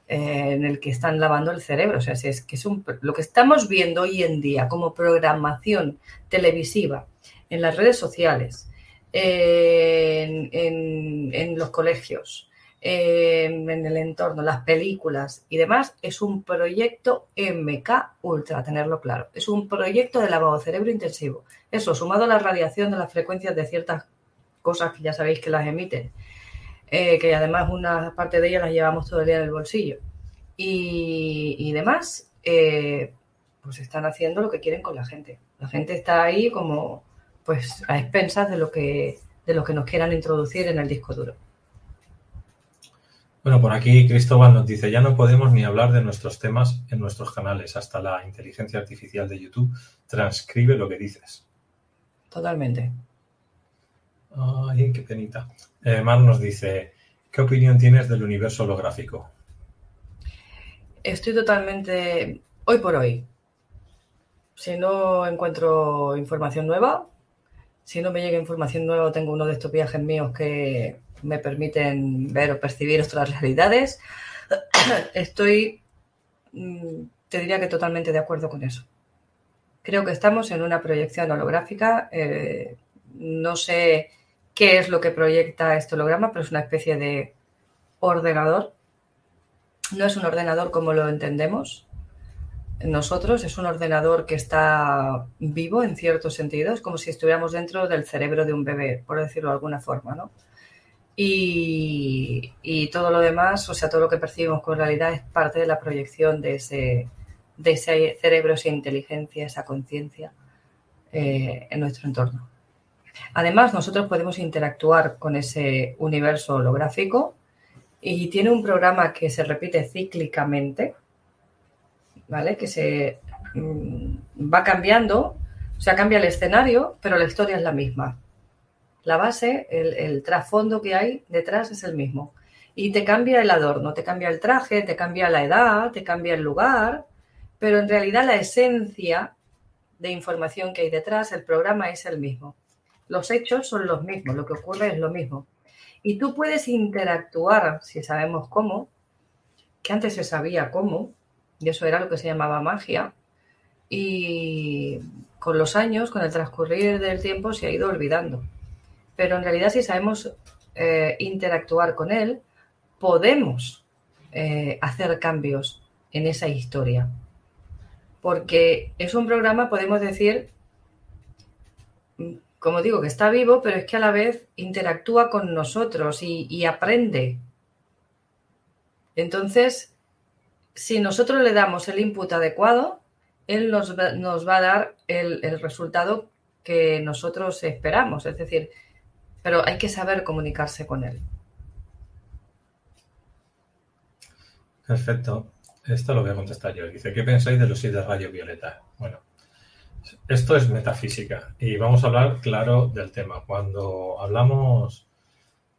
eh, en el que están lavando el cerebro. O sea, si es que es un, lo que estamos viendo hoy en día como programación televisiva en las redes sociales, en, en, los colegios, en el entorno, las películas y demás, es un proyecto MK Ultra, tenerlo claro. Es un proyecto de lavado cerebro intensivo. Eso, sumado a la radiación de las frecuencias de ciertas cosas que ya sabéis que las emiten, eh, que además una parte de ellas las llevamos todo el día en el bolsillo, y, demás, eh, pues están haciendo lo que quieren con la gente. La gente está ahí como pues a expensas de lo que de lo que nos quieran introducir en el disco duro. Bueno, por aquí Cristóbal nos dice, ya no podemos ni hablar de nuestros temas en nuestros canales, hasta la inteligencia artificial de YouTube transcribe lo que dices. Totalmente. Ay, qué penita. Eh, Mar nos dice, ¿qué opinión tienes del universo holográfico? Estoy totalmente, hoy por hoy, si no encuentro información nueva, si no me llega información nueva, tengo uno de estos viajes míos que me permiten ver o percibir otras realidades, estoy, mm, te diría que totalmente de acuerdo con eso. Creo que estamos en una proyección holográfica. Eh, no sé qué es lo que proyecta este holograma, pero es una especie de ordenador. No es un ordenador como lo entendemos nosotros, es un ordenador que está vivo en cierto sentido, es como si estuviéramos dentro del cerebro de un bebé, por decirlo de alguna forma, ¿no? Y, todo lo demás, o sea, todo lo que percibimos con realidad es parte de la proyección de ese, cerebro, esa inteligencia, esa conciencia eh, en nuestro entorno. Además, nosotros podemos interactuar con ese universo holográfico y tiene un programa que se repite cíclicamente, ¿vale? Que se mm, va cambiando, o sea, cambia el escenario, pero la historia es la misma. La base, el, trasfondo que hay detrás es el mismo. Y te cambia el adorno, te cambia el traje, te cambia la edad, te cambia el lugar, pero en realidad la esencia de información que hay detrás, el programa es el mismo. Los hechos son los mismos, lo que ocurre es lo mismo. Y tú puedes interactuar, si sabemos cómo, que antes se sabía cómo, y eso era lo que se llamaba magia, y con los años, con el transcurrir del tiempo, se ha ido olvidando pero en realidad si sabemos eh, interactuar con él, podemos eh, hacer cambios en esa historia. Porque es un programa, podemos decir, como digo, que está vivo, pero es que a la vez interactúa con nosotros y, aprende. Entonces, si nosotros le damos el input adecuado, él nos va, a dar el, el resultado que nosotros esperamos. Es decir, pero hay que saber comunicarse con él. Perfecto. Esto lo voy a contestar yo. Dice, ¿qué pensáis de los de rayo violeta? Bueno, esto es metafísica y vamos a hablar claro del tema. Cuando hablamos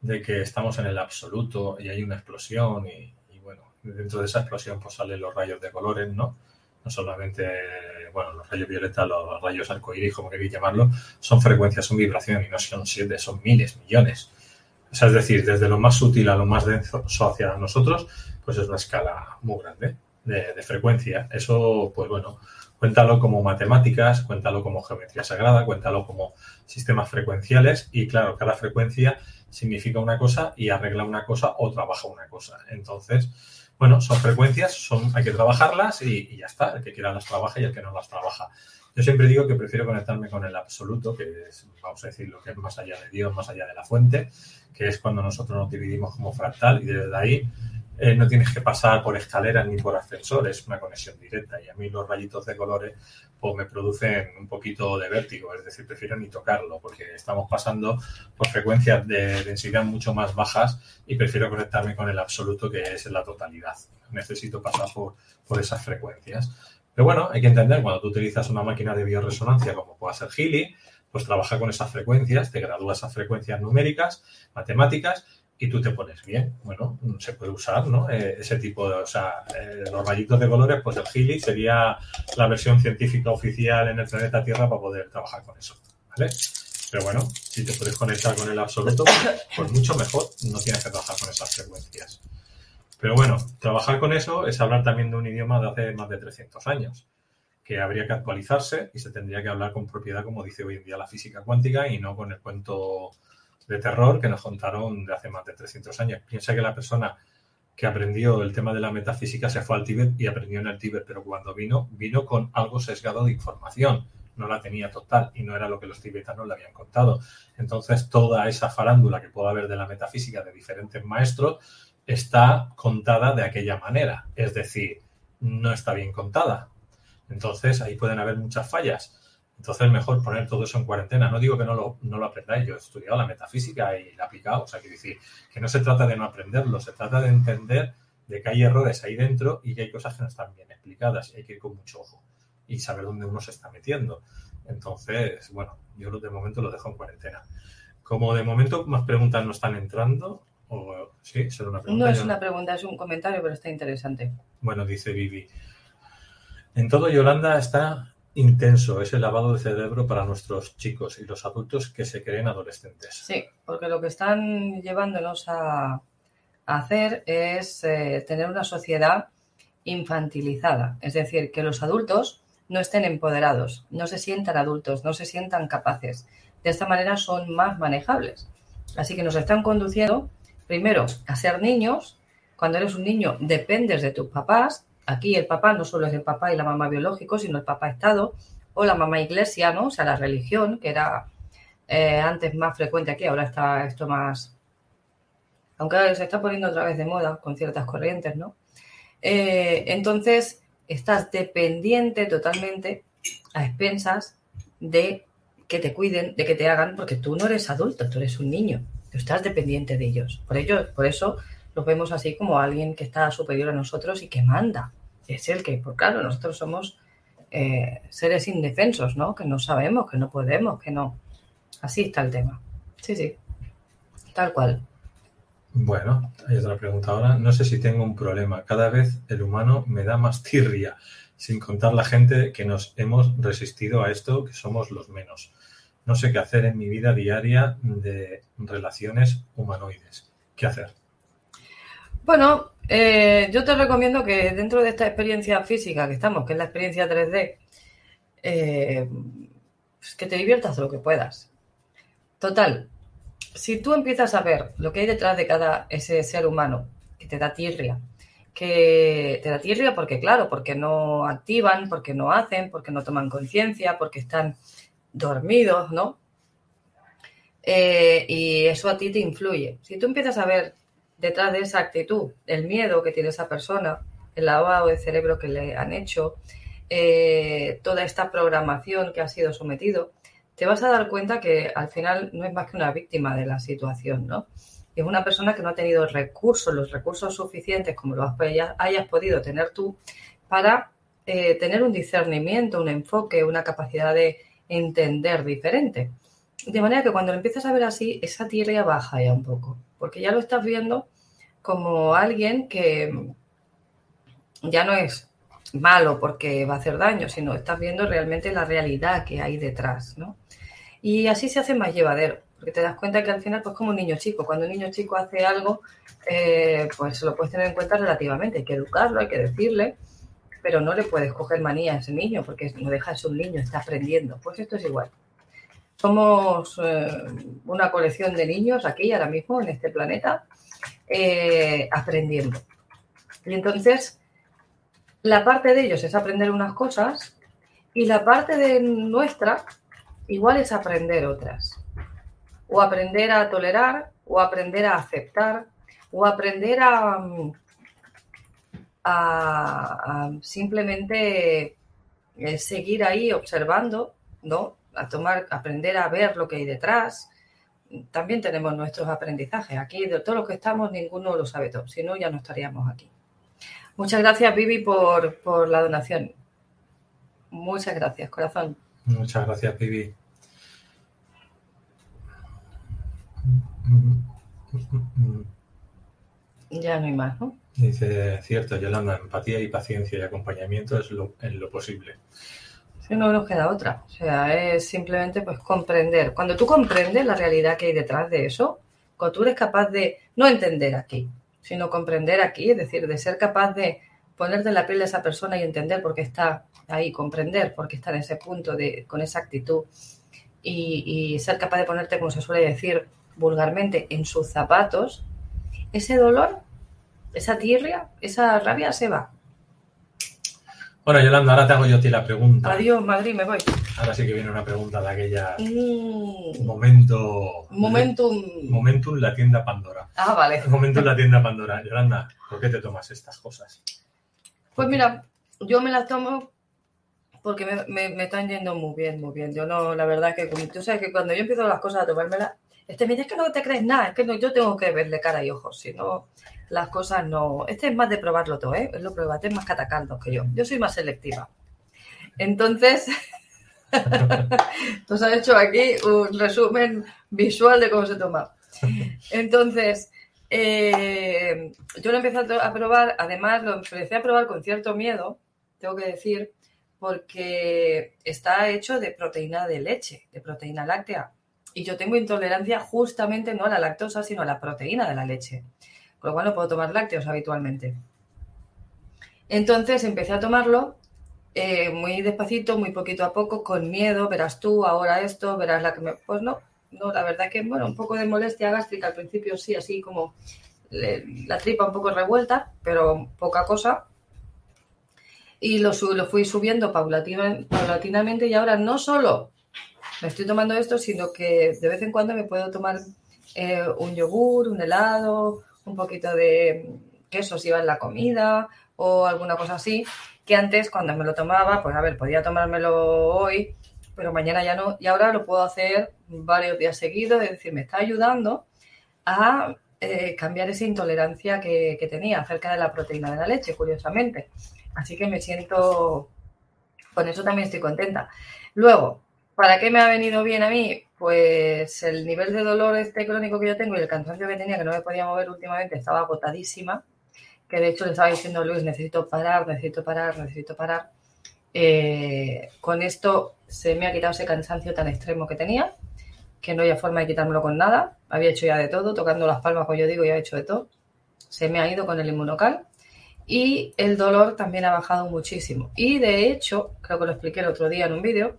de que estamos en el absoluto y hay una explosión y, y bueno, dentro de esa explosión pues salen los rayos de colores, ¿no? no solamente, bueno, los rayos violeta, los rayos arcoíris, como queréis llamarlo, son frecuencias, son vibraciones y no son siete, son miles, millones. O sea, es decir, desde lo más sutil a lo más denso hacia nosotros, pues es una escala muy grande de, de frecuencia. Eso, pues bueno, cuéntalo como matemáticas, cuéntalo como geometría sagrada, cuéntalo como sistemas frecuenciales y claro, cada frecuencia significa una cosa y arregla una cosa o trabaja una cosa. Entonces, bueno, son frecuencias, son, hay que trabajarlas y, ya está. El que quiera las trabaja y el que no las trabaja. Yo siempre digo que prefiero conectarme con el absoluto, que es, vamos a decir, lo que es más allá de Dios, más allá de la fuente, que es cuando nosotros nos dividimos como fractal y desde ahí eh, no tienes que pasar por escaleras ni por ascensor, es una conexión directa. Y a mí los rayitos de colores pues me producen un poquito de vértigo, es decir, prefiero ni tocarlo porque estamos pasando por frecuencias de densidad mucho más bajas y prefiero conectarme con el absoluto que es la totalidad. Necesito pasar por, por esas frecuencias. Pero bueno, hay que entender, cuando tú utilizas una máquina de bioresonancia como pueda ser Healy, pues trabaja con esas frecuencias, te gradúa esas frecuencias numéricas, matemáticas, y tú te pones bien. Bueno, se puede usar, ¿no? Eh, ese tipo de, o sea, eh, los rayitos de colores, pues el Healy sería la versión científica oficial en el planeta Tierra para poder trabajar con eso, ¿vale? Pero bueno, si te puedes conectar con el absoluto, pues mucho mejor, no tienes que trabajar con esas frecuencias. Pero bueno, trabajar con eso es hablar también de un idioma de hace más de 300 años, que habría que actualizarse y se tendría que hablar con propiedad, como dice hoy en día la física cuántica, y no con el cuento de terror que nos contaron de hace más de 300 años. Piensa que la persona que aprendió el tema de la metafísica se fue al Tíbet y aprendió en el Tíbet, pero cuando vino, vino con algo sesgado de información, no la tenía total y no era lo que los tibetanos le habían contado. Entonces, toda esa farándula que pueda haber de la metafísica de diferentes maestros está contada de aquella manera, es decir, no está bien contada. Entonces, ahí pueden haber muchas fallas. Entonces, es mejor poner todo eso en cuarentena. No digo que no lo, no lo aprendáis, yo he estudiado la metafísica y la he aplicado. O sea, quiero decir que no se trata de no aprenderlo, se trata de entender de que hay errores ahí dentro y que hay cosas que no están bien explicadas y hay que ir con mucho ojo y saber dónde uno se está metiendo. Entonces, bueno, yo de momento lo dejo en cuarentena. Como de momento más preguntas no están entrando, o sí, una pregunta. No es una pregunta, es un comentario, pero está interesante. Bueno, dice Vivi. En todo Yolanda está intenso ese lavado de cerebro para nuestros chicos y los adultos que se creen adolescentes. Sí, porque lo que están llevándonos a, hacer es eh, tener una sociedad infantilizada, es decir, que los adultos no estén empoderados, no se sientan adultos, no se sientan capaces. De esta manera son más manejables. Así que nos están conduciendo, primero, a ser niños. Cuando eres un niño dependes de tus papás, Aquí el papá no solo es el papá y la mamá biológico, sino el papá Estado o la mamá iglesia, ¿no? O sea, la religión, que era eh, antes más frecuente aquí, ahora está esto más... Aunque se está poniendo otra vez de moda con ciertas corrientes, ¿no? Eh, entonces, estás dependiente totalmente a expensas de que te cuiden, de que te hagan, porque tú no eres adulto, tú eres un niño, tú estás dependiente de ellos. Por ello, por eso lo vemos así como alguien que está superior a nosotros y que manda. Es el que, pues claro, nosotros somos eh, seres indefensos, ¿no? Que no sabemos, que no podemos, que no. Así está el tema. Sí, sí. Tal cual. Bueno, hay otra pregunta ahora. No sé si tengo un problema. Cada vez el humano me da más tirria, sin contar la gente que nos hemos resistido a esto, que somos los menos. No sé qué hacer en mi vida diaria de relaciones humanoides. ¿Qué hacer? Bueno, eh, yo te recomiendo que dentro de esta experiencia física que estamos, que es la experiencia 3D, eh, pues que te diviertas lo que puedas. Total, si tú empiezas a ver lo que hay detrás de cada ese ser humano que te da tirria, que te da tirria porque, claro, porque no activan, porque no hacen, porque no toman conciencia, porque están dormidos, ¿no? Eh, y eso a ti te influye. Si tú empiezas a ver detrás de esa actitud, el miedo que tiene esa persona, el lavado de cerebro que le han hecho, eh, toda esta programación que ha sido sometido, te vas a dar cuenta que al final no es más que una víctima de la situación, ¿no? Es una persona que no ha tenido recursos, los recursos suficientes como los hayas podido tener tú, para eh, tener un discernimiento, un enfoque, una capacidad de entender diferente. De manera que cuando lo empiezas a ver así, esa tierra baja ya un poco porque ya lo estás viendo como alguien que ya no es malo porque va a hacer daño, sino estás viendo realmente la realidad que hay detrás, ¿no? Y así se hace más llevadero, porque te das cuenta que al final, pues como un niño chico, cuando un niño chico hace algo, eh, pues lo puedes tener en cuenta relativamente, hay que educarlo, hay que decirle, pero no le puedes coger manía a ese niño, porque no deja de ser un niño, está aprendiendo. Pues esto es igual. Somos eh, una colección de niños aquí, ahora mismo, en este planeta, eh, aprendiendo. Y entonces, la parte de ellos es aprender unas cosas y la parte de nuestra igual es aprender otras. O aprender a tolerar, o aprender a aceptar, o aprender a, a simplemente eh, seguir ahí observando, ¿no? a tomar, aprender a ver lo que hay detrás. También tenemos nuestros aprendizajes. Aquí de todos los que estamos, ninguno lo sabe todo. Si no, ya no estaríamos aquí. Muchas gracias, Vivi, por, por la donación. Muchas gracias, corazón. Muchas gracias, Vivi. Ya no hay más, ¿no? Dice, cierto, Yolanda, empatía y paciencia y acompañamiento es lo, en lo posible no nos queda otra. O sea, es simplemente pues comprender. Cuando tú comprendes la realidad que hay detrás de eso, cuando tú eres capaz de no entender aquí, sino comprender aquí, es decir, de ser capaz de ponerte en la piel de esa persona y entender por qué está ahí, comprender por qué está en ese punto de, con esa actitud y, ser capaz de ponerte, como se suele decir, vulgarmente, en sus zapatos, ese dolor, esa tirria, esa rabia se va. Bueno, Yolanda, ahora te hago yo a ti la pregunta. Adiós, Madrid, me voy. Ahora sí que viene una pregunta de aquella Mm, momento. momentum. Momentum la tienda Pandora. Ah, vale. Momentum la tienda Pandora. Yolanda, ¿por qué te tomas estas cosas? Pues mira, yo me las tomo porque me, me- me están yendo muy bien, muy bien. Yo no, la verdad que como- tú sabes que cuando yo empiezo las cosas a tomármelas, este dice, es que no te crees nada, es que yo tengo que verle cara y ojos, si no, las cosas no. Este es más de probarlo todo, ¿eh? Lo probate, es más catacaldos que yo. Yo soy más selectiva. Entonces, nos han hecho aquí un resumen visual de cómo se toma. Entonces, eh, yo lo empecé a probar, además lo empecé a probar con cierto miedo, tengo que decir, porque está hecho de proteína de leche, de proteína láctea. Y yo tengo intolerancia justamente no a la lactosa, sino a la proteína de la leche. Con lo cual no puedo tomar lácteos habitualmente. Entonces empecé a tomarlo eh, muy despacito, muy poquito a poco, con miedo, verás tú, ahora esto, verás la que me... Pues no, no, la verdad que, bueno, un poco de molestia gástrica al principio, sí, así como la tripa un poco revuelta, pero poca cosa. Y lo, lo fui subiendo paulatina- paulatinamente y ahora no solo me estoy tomando esto, sino que de vez en cuando me puedo tomar eh, un yogur, un helado, un poquito de queso si va en la comida o alguna cosa así, que antes cuando me lo tomaba, pues a ver, podía tomármelo hoy, pero mañana ya no, y ahora lo puedo hacer varios días seguidos, es decir, me está ayudando a eh, cambiar esa intolerancia que, que tenía acerca de la proteína de la leche, curiosamente. Así que me siento, con eso también estoy contenta. Luego, ¿para qué me ha venido bien a mí? Pues el nivel de dolor este crónico que yo tengo y el cansancio que tenía, que no me podía mover últimamente, estaba agotadísima, que de hecho le estaba diciendo a Luis, necesito parar, necesito parar, necesito parar. Eh, con esto se me ha quitado ese cansancio tan extremo que tenía, que no había forma de quitármelo con nada. Había hecho ya de todo, tocando las palmas, como yo digo, ya he hecho de todo. Se me ha ido con el inmunocal y el dolor también ha bajado muchísimo. Y de hecho, creo que lo expliqué el otro día en un vídeo,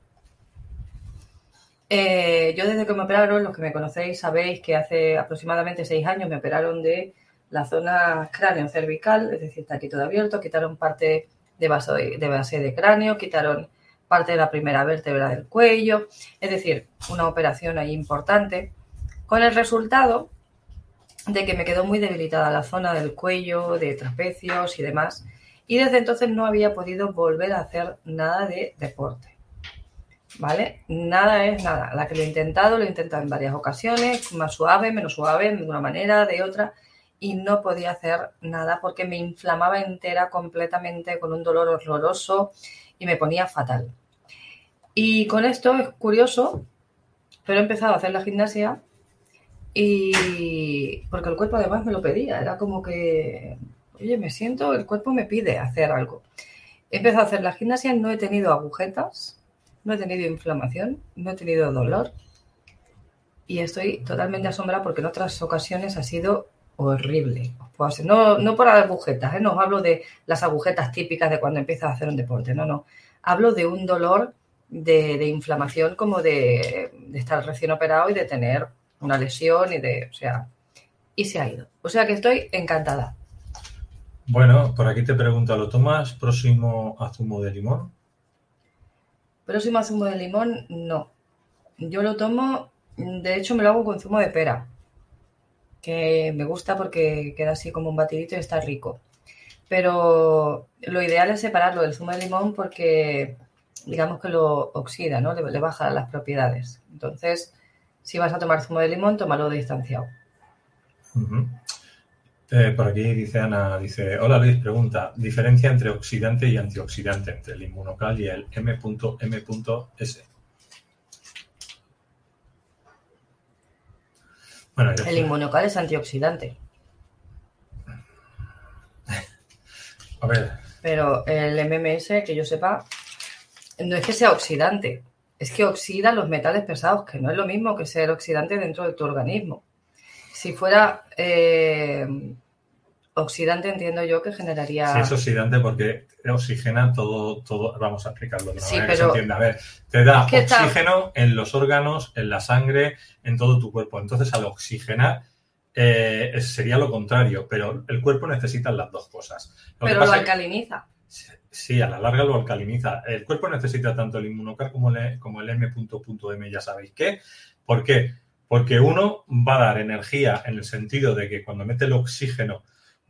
eh, yo desde que me operaron, los que me conocéis sabéis que hace aproximadamente seis años me operaron de la zona cráneo cervical, es decir, está aquí todo abierto, quitaron parte de, de base de cráneo, quitaron parte de la primera vértebra del cuello, es decir, una operación ahí importante, con el resultado de que me quedó muy debilitada la zona del cuello, de trapecios y demás, y desde entonces no había podido volver a hacer nada de deporte. ¿Vale? Nada es nada. La que lo he intentado, lo he intentado en varias ocasiones, más suave, menos suave, de una manera, de otra, y no podía hacer nada porque me inflamaba entera completamente con un dolor horroroso y me ponía fatal. Y con esto es curioso, pero he empezado a hacer la gimnasia y porque el cuerpo además me lo pedía, era como que, oye, me siento, el cuerpo me pide hacer algo. He empezado a hacer la gimnasia, no he tenido agujetas, no he tenido inflamación, no he tenido dolor y estoy totalmente asombrada porque en otras ocasiones ha sido horrible. No, no por agujetas, ¿eh? no hablo de las agujetas típicas de cuando empiezas a hacer un deporte, no, no. Hablo de un dolor de, inflamación como de, estar recién operado y de tener una lesión y de, o sea, y se ha ido. O sea que estoy encantada. Bueno, por aquí te pregunto, ¿lo tomas próximo a zumo de limón? Próximo zumo de limón, no. Yo lo tomo, de hecho me lo hago con zumo de pera, que me gusta porque queda así como un batidito y está rico. Pero lo ideal es separarlo del zumo de limón porque digamos que lo oxida, ¿no? Le, le baja las propiedades. Entonces, si vas a tomar zumo de limón, tómalo distanciado. Ujú. Eh, por aquí dice Ana, dice, hola Luis, pregunta, diferencia entre oxidante y antioxidante entre el inmunocal y el M.M.S. Bueno, El inmunocal es antioxidante, a ver, pero el MMS, que yo sepa, no es que sea oxidante, es que oxida los metales pesados, que no es lo mismo que ser oxidante dentro de tu organismo. Si fuera eh, Oxidante entiendo yo que generaría. Sí, es oxidante porque oxigena todo, todo, vamos a explicarlo de una Sí, manera que se pero- entienda. A ver, te da Es que está- oxígeno en los órganos, en la sangre, en todo tu cuerpo. Entonces, al oxigenar, eh, sería lo contrario, pero el cuerpo necesita las dos cosas. Lo pero lo alcaliniza. Sí, a la larga lo alcaliniza. El cuerpo necesita tanto el inmunocar como el, como el M.M, ya sabéis qué. ¿Por qué? Porque uno va a dar energía en el sentido de que cuando mete el oxígeno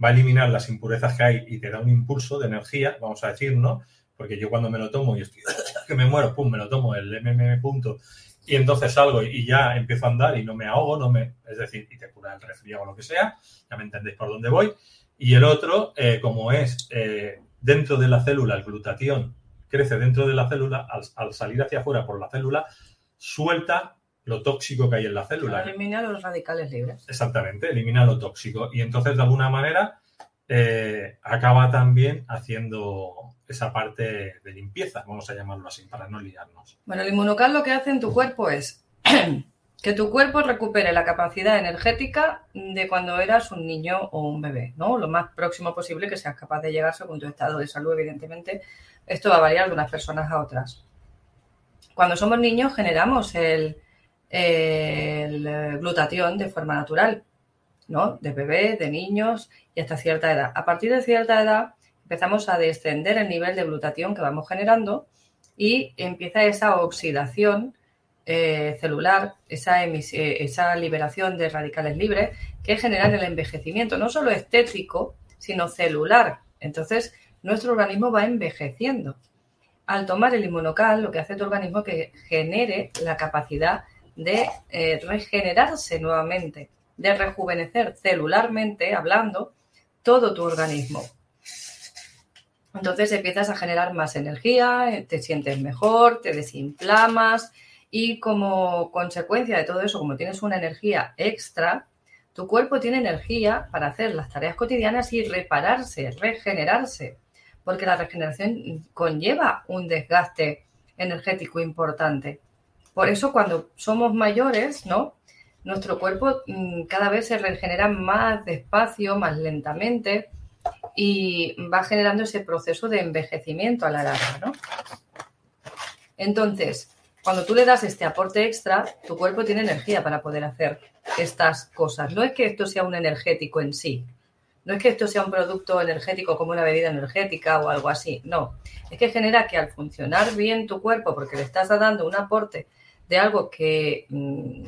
va a eliminar las impurezas que hay y te da un impulso de energía, vamos a decir, ¿no? Porque yo cuando me lo tomo y estoy que me muero, pum, me lo tomo el MMM punto y entonces salgo y ya empiezo a andar y no me ahogo, no me, es decir, y te cura el resfriado o lo que sea, ya me entendéis por dónde voy. Y el otro, eh, como es eh, dentro de la célula, el glutatión crece dentro de la célula, al, al salir hacia afuera por la célula, suelta lo tóxico que hay en la célula. Elimina los radicales libres. Exactamente, elimina lo tóxico. Y entonces, de alguna manera, eh, acaba también haciendo esa parte de limpieza, vamos a llamarlo así, para no liarnos. Bueno, el inmunocal lo que hace en tu cuerpo es que tu cuerpo recupere la capacidad energética de cuando eras un niño o un bebé, ¿no? Lo más próximo posible que seas capaz de llegar según tu estado de salud, evidentemente. Esto va a variar de unas personas a otras. Cuando somos niños generamos el, el glutatión de forma natural, ¿no? De bebé, de niños y hasta cierta edad. A partir de cierta edad empezamos a descender el nivel de glutatión que vamos generando y empieza esa oxidación eh, celular, esa, eh, esa liberación de radicales libres que generan el envejecimiento, no solo estético, sino celular. Entonces, nuestro organismo va envejeciendo. Al tomar el inmunocal, lo que hace tu organismo es que genere la capacidad de eh, regenerarse nuevamente, de rejuvenecer celularmente, hablando, todo tu organismo. Entonces empiezas a generar más energía, eh, te sientes mejor, te desinflamas y como consecuencia de todo eso, como tienes una energía extra, tu cuerpo tiene energía para hacer las tareas cotidianas y repararse, regenerarse, porque la regeneración conlleva un desgaste energético importante. Por eso cuando somos mayores, ¿no? Nuestro cuerpo mm, cada vez se regenera más despacio, más lentamente y va generando ese proceso de envejecimiento a la larga, ¿no? Entonces, cuando tú le das este aporte extra, tu cuerpo tiene energía para poder hacer estas cosas. No es que esto sea un energético en sí, no es que esto sea un producto energético como una bebida energética o algo así, no. Es que genera que al funcionar bien tu cuerpo, porque le estás dando un aporte de algo que mm,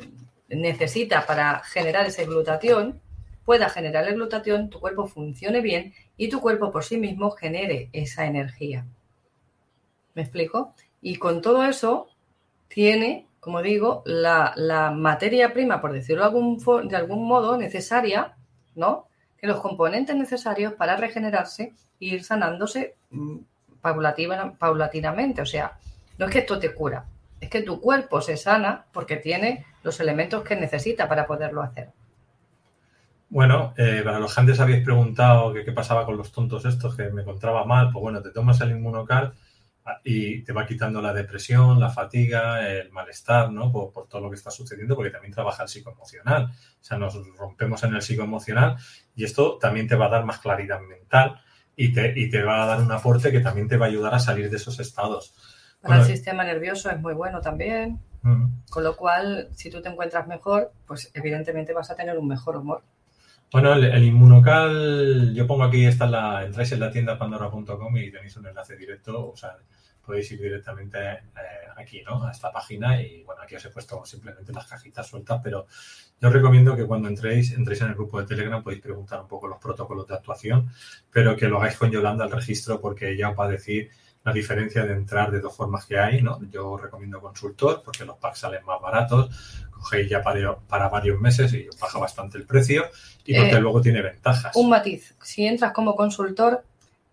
necesita para generar ese glutatión, pueda generar el glutatión, tu cuerpo funcione bien y tu cuerpo por sí mismo genere esa energía. ¿Me explico? Y con todo eso tiene, como digo, la, la materia prima, por decirlo de algún, modo, necesaria, ¿no? Que los componentes necesarios para regenerarse e ir sanándose mm, paulatinamente. O sea, no es que esto te cura, es que tu cuerpo se sana porque tiene los elementos que necesita para poderlo hacer. Bueno, eh, para los que antes habéis preguntado qué pasaba con los tontos estos, que me encontraba mal, pues bueno, te tomas el inmunocal ah, y te va quitando la depresión, la fatiga, el malestar, ¿no? Por, por todo lo que está sucediendo, porque también trabaja el psicoemocional. O sea, nos rompemos en el psicoemocional y esto también te va a dar más claridad mental y te, y te va a dar un aporte que también te va a ayudar a salir de esos estados. Para el sistema nervioso es muy bueno también, con lo cual, si tú te encuentras mejor, pues evidentemente vas a tener un mejor humor. Bueno, el, el inmunocal, yo pongo aquí, está la, entráis en la tienda pandora.com y tenéis un enlace directo, o sea, podéis ir directamente eh, aquí, ¿no? A esta página y bueno, aquí os he puesto simplemente las cajitas sueltas, pero yo os recomiendo que cuando entréis, entréis en el grupo de Telegram, podéis preguntar un poco los protocolos de actuación, pero que lo hagáis con Yolanda al registro porque ella os va a decir la diferencia de entrar de dos formas que hay, ¿no? Yo recomiendo consultor porque los packs salen más baratos, cogéis ya para, para varios meses y baja bastante el precio y porque Eh, luego tiene ventajas. Un matiz, si entras como consultor,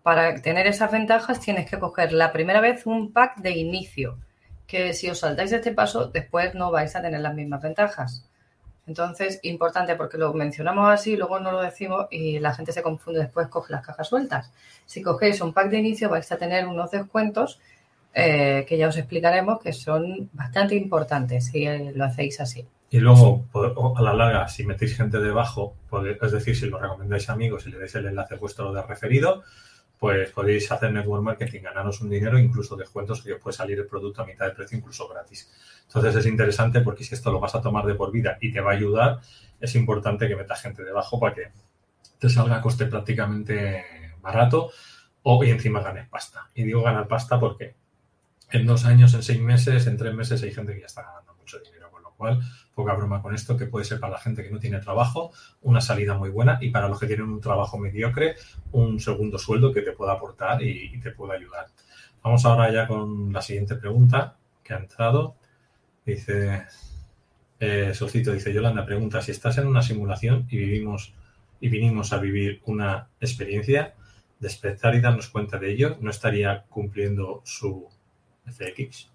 para tener esas ventajas tienes que coger la primera vez un pack de inicio, que si os saltáis este paso, después no vais a tener las mismas ventajas. Entonces, importante porque lo mencionamos así, luego no lo decimos y la gente se confunde después, coge las cajas sueltas. Si cogéis un pack de inicio vais a tener unos descuentos eh, que ya os explicaremos que son bastante importantes si lo hacéis así. Y luego, a la larga, si metéis gente debajo, es decir, si lo recomendáis a amigos y le dais el enlace vuestro de referido, pues podéis hacer network marketing, ganaros un dinero, incluso descuentos que os puede salir el producto a mitad de precio, incluso gratis. Entonces es interesante porque si esto lo vas a tomar de por vida y te va a ayudar, es importante que metas gente debajo para que te salga a coste prácticamente barato o y encima ganes pasta. Y digo ganar pasta porque en dos años, en seis meses, en tres meses hay gente que ya está ganando mucho dinero, con lo cual poca broma con esto, que puede ser para la gente que no tiene trabajo una salida muy buena y para los que tienen un trabajo mediocre un segundo sueldo que te pueda aportar y, te pueda ayudar. Vamos ahora ya con la siguiente pregunta que ha entrado. Dice, eh, Solcito, dice Yolanda, pregunta, si estás en una simulación y vivimos y vinimos a vivir una experiencia, despertar y darnos cuenta de ello, ¿no estaría cumpliendo su FX?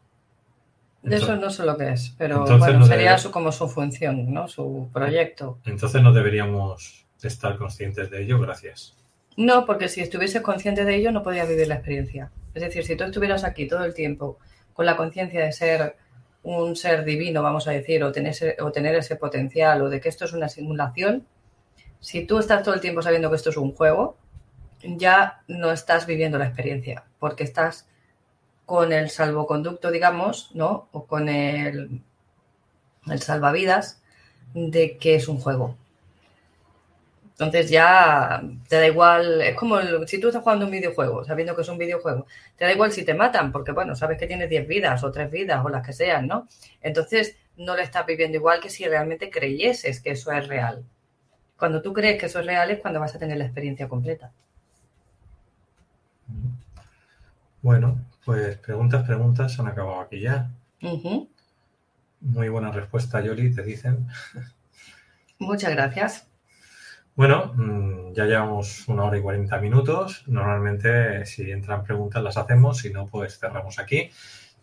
De eso no sé lo que es, pero bueno, sería como su función, ¿no? Su proyecto. Entonces no deberíamos estar conscientes de ello, gracias. No, porque si estuviese consciente de ello no podría vivir la experiencia. Es decir, si tú estuvieras aquí todo el tiempo con la conciencia de ser un ser divino, vamos a decir, o tener, o tener ese potencial, o de que esto es una simulación, si tú estás todo el tiempo sabiendo que esto es un juego, ya no estás viviendo la experiencia, porque estás con el salvoconducto, digamos, ¿no? O con el, el salvavidas de que es un juego. Entonces ya te da igual, es como si tú estás jugando un videojuego, sabiendo que es un videojuego, te da igual si te matan, porque bueno, sabes que tienes 10 vidas o 3 vidas o las que sean, ¿no? Entonces no lo estás viviendo igual que si realmente creyeses que eso es real. Cuando tú crees que eso es real es cuando vas a tener la experiencia completa. Bueno, pues preguntas, preguntas, se han acabado aquí ya. Muy buena respuesta, Yoli, te dicen. Muchas gracias. Bueno, mm, ya llevamos una hora y cuarenta minutos. Normalmente, si entran preguntas, las hacemos. Si no, pues cerramos aquí.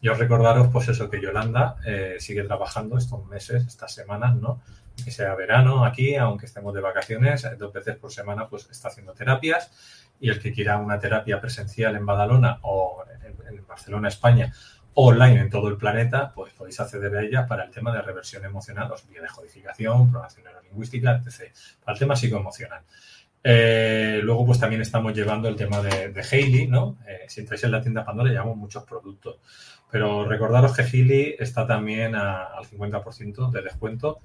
Yo recordaros, pues eso, que Yolanda eh, sigue trabajando estos meses, estas semanas, ¿no? Que sea verano aquí, aunque estemos de vacaciones, dos veces por semana, pues está haciendo terapias. Y el que quiera una terapia presencial en Badalona o en Barcelona, España, online en todo el planeta, pues podéis acceder a ella para el tema de reversión emocional, os de codificación, programación neurolingüística, etc. Para el tema psicoemocional. Eh, luego, pues también estamos llevando el tema de, de Hailey, ¿no? Eh, si entráis en la tienda Pandora, llevamos muchos productos. Pero recordaros que Hailey está también al 50% de descuento,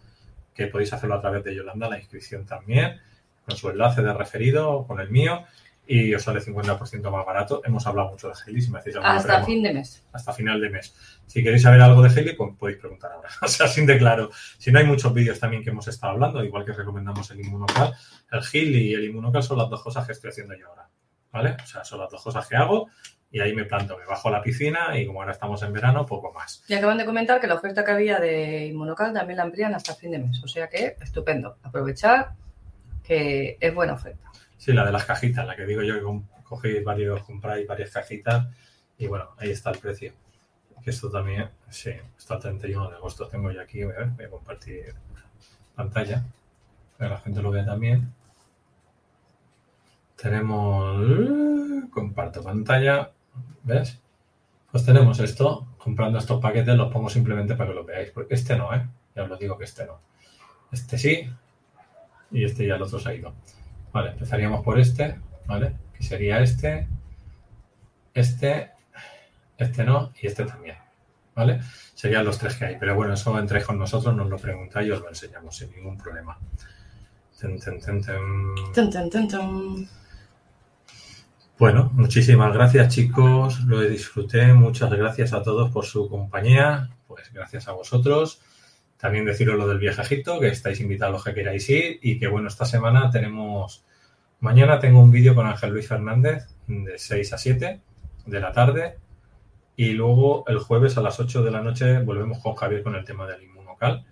que podéis hacerlo a través de Yolanda, la inscripción también, con su enlace de referido, con el mío y os sale 50% más barato. Hemos hablado mucho de Heli, si me hacéis Hasta fin de mes. Hasta final de mes. Si queréis saber algo de Heli, pues podéis preguntar ahora. o sea, sin de claro. Si no hay muchos vídeos también que hemos estado hablando, igual que recomendamos el inmunocal, el Gil y el inmunocal son las dos cosas que estoy haciendo yo ahora. ¿Vale? O sea, son las dos cosas que hago y ahí me planto, me bajo a la piscina y como ahora estamos en verano, poco más. Y acaban de comentar que la oferta que había de inmunocal también la amplían hasta fin de mes. O sea que estupendo. Aprovechar que es buena oferta. Sí, la de las cajitas, la que digo yo que cogéis varios, compráis varias cajitas y bueno, ahí está el precio. Que esto también, sí, está el 31 de agosto. Tengo ya aquí, voy a, ver, voy a compartir pantalla para que la gente lo vea también. Tenemos, comparto pantalla, ¿ves? Pues tenemos esto, comprando estos paquetes los pongo simplemente para que lo veáis, porque este no, ¿eh? Ya os lo digo que este no. Este sí, y este ya el otro se ha ido. Vale, empezaríamos por este, ¿vale? Que sería este, este, este no y este también, ¿vale? Serían los tres que hay. Pero bueno, eso entréis con nosotros, nos lo preguntáis y os lo enseñamos sin ningún problema. Bueno, muchísimas gracias chicos, lo disfruté, muchas gracias a todos por su compañía, pues gracias a vosotros. También deciros lo del viaje a Egipto, que estáis invitados los que queráis ir y que bueno, esta semana tenemos, mañana tengo un vídeo con Ángel Luis Fernández de 6 a 7 de la tarde y luego el jueves a las 8 de la noche volvemos con Javier con el tema del inmunocal,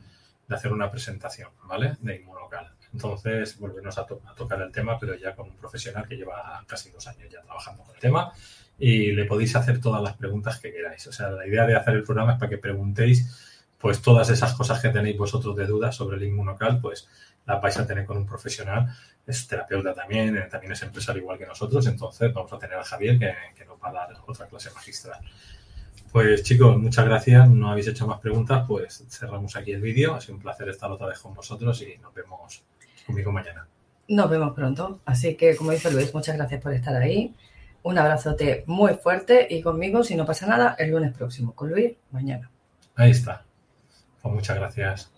de hacer una presentación, ¿vale? De inmunocal. Entonces volvemos a, tocar el tema, pero ya con un profesional que lleva casi dos años ya trabajando con el tema y le podéis hacer todas las preguntas que queráis. O sea, la idea de hacer el programa es para que preguntéis pues todas esas cosas que tenéis vosotros de dudas sobre el inmunocal, pues las vais a tener con un profesional, es terapeuta también, eh, también es empresario igual que nosotros, entonces vamos a tener a Javier que, nos va a dar otra clase magistral. Pues chicos, muchas gracias. No habéis hecho más preguntas, pues cerramos aquí el vídeo. Ha sido un placer estar otra vez con vosotros y nos vemos conmigo mañana. Nos vemos pronto. Así que, como dice Luis, muchas gracias por estar ahí. Un abrazote muy fuerte y conmigo, si no pasa nada, el lunes próximo. Con Luis, mañana. Ahí está. Pues muchas gracias.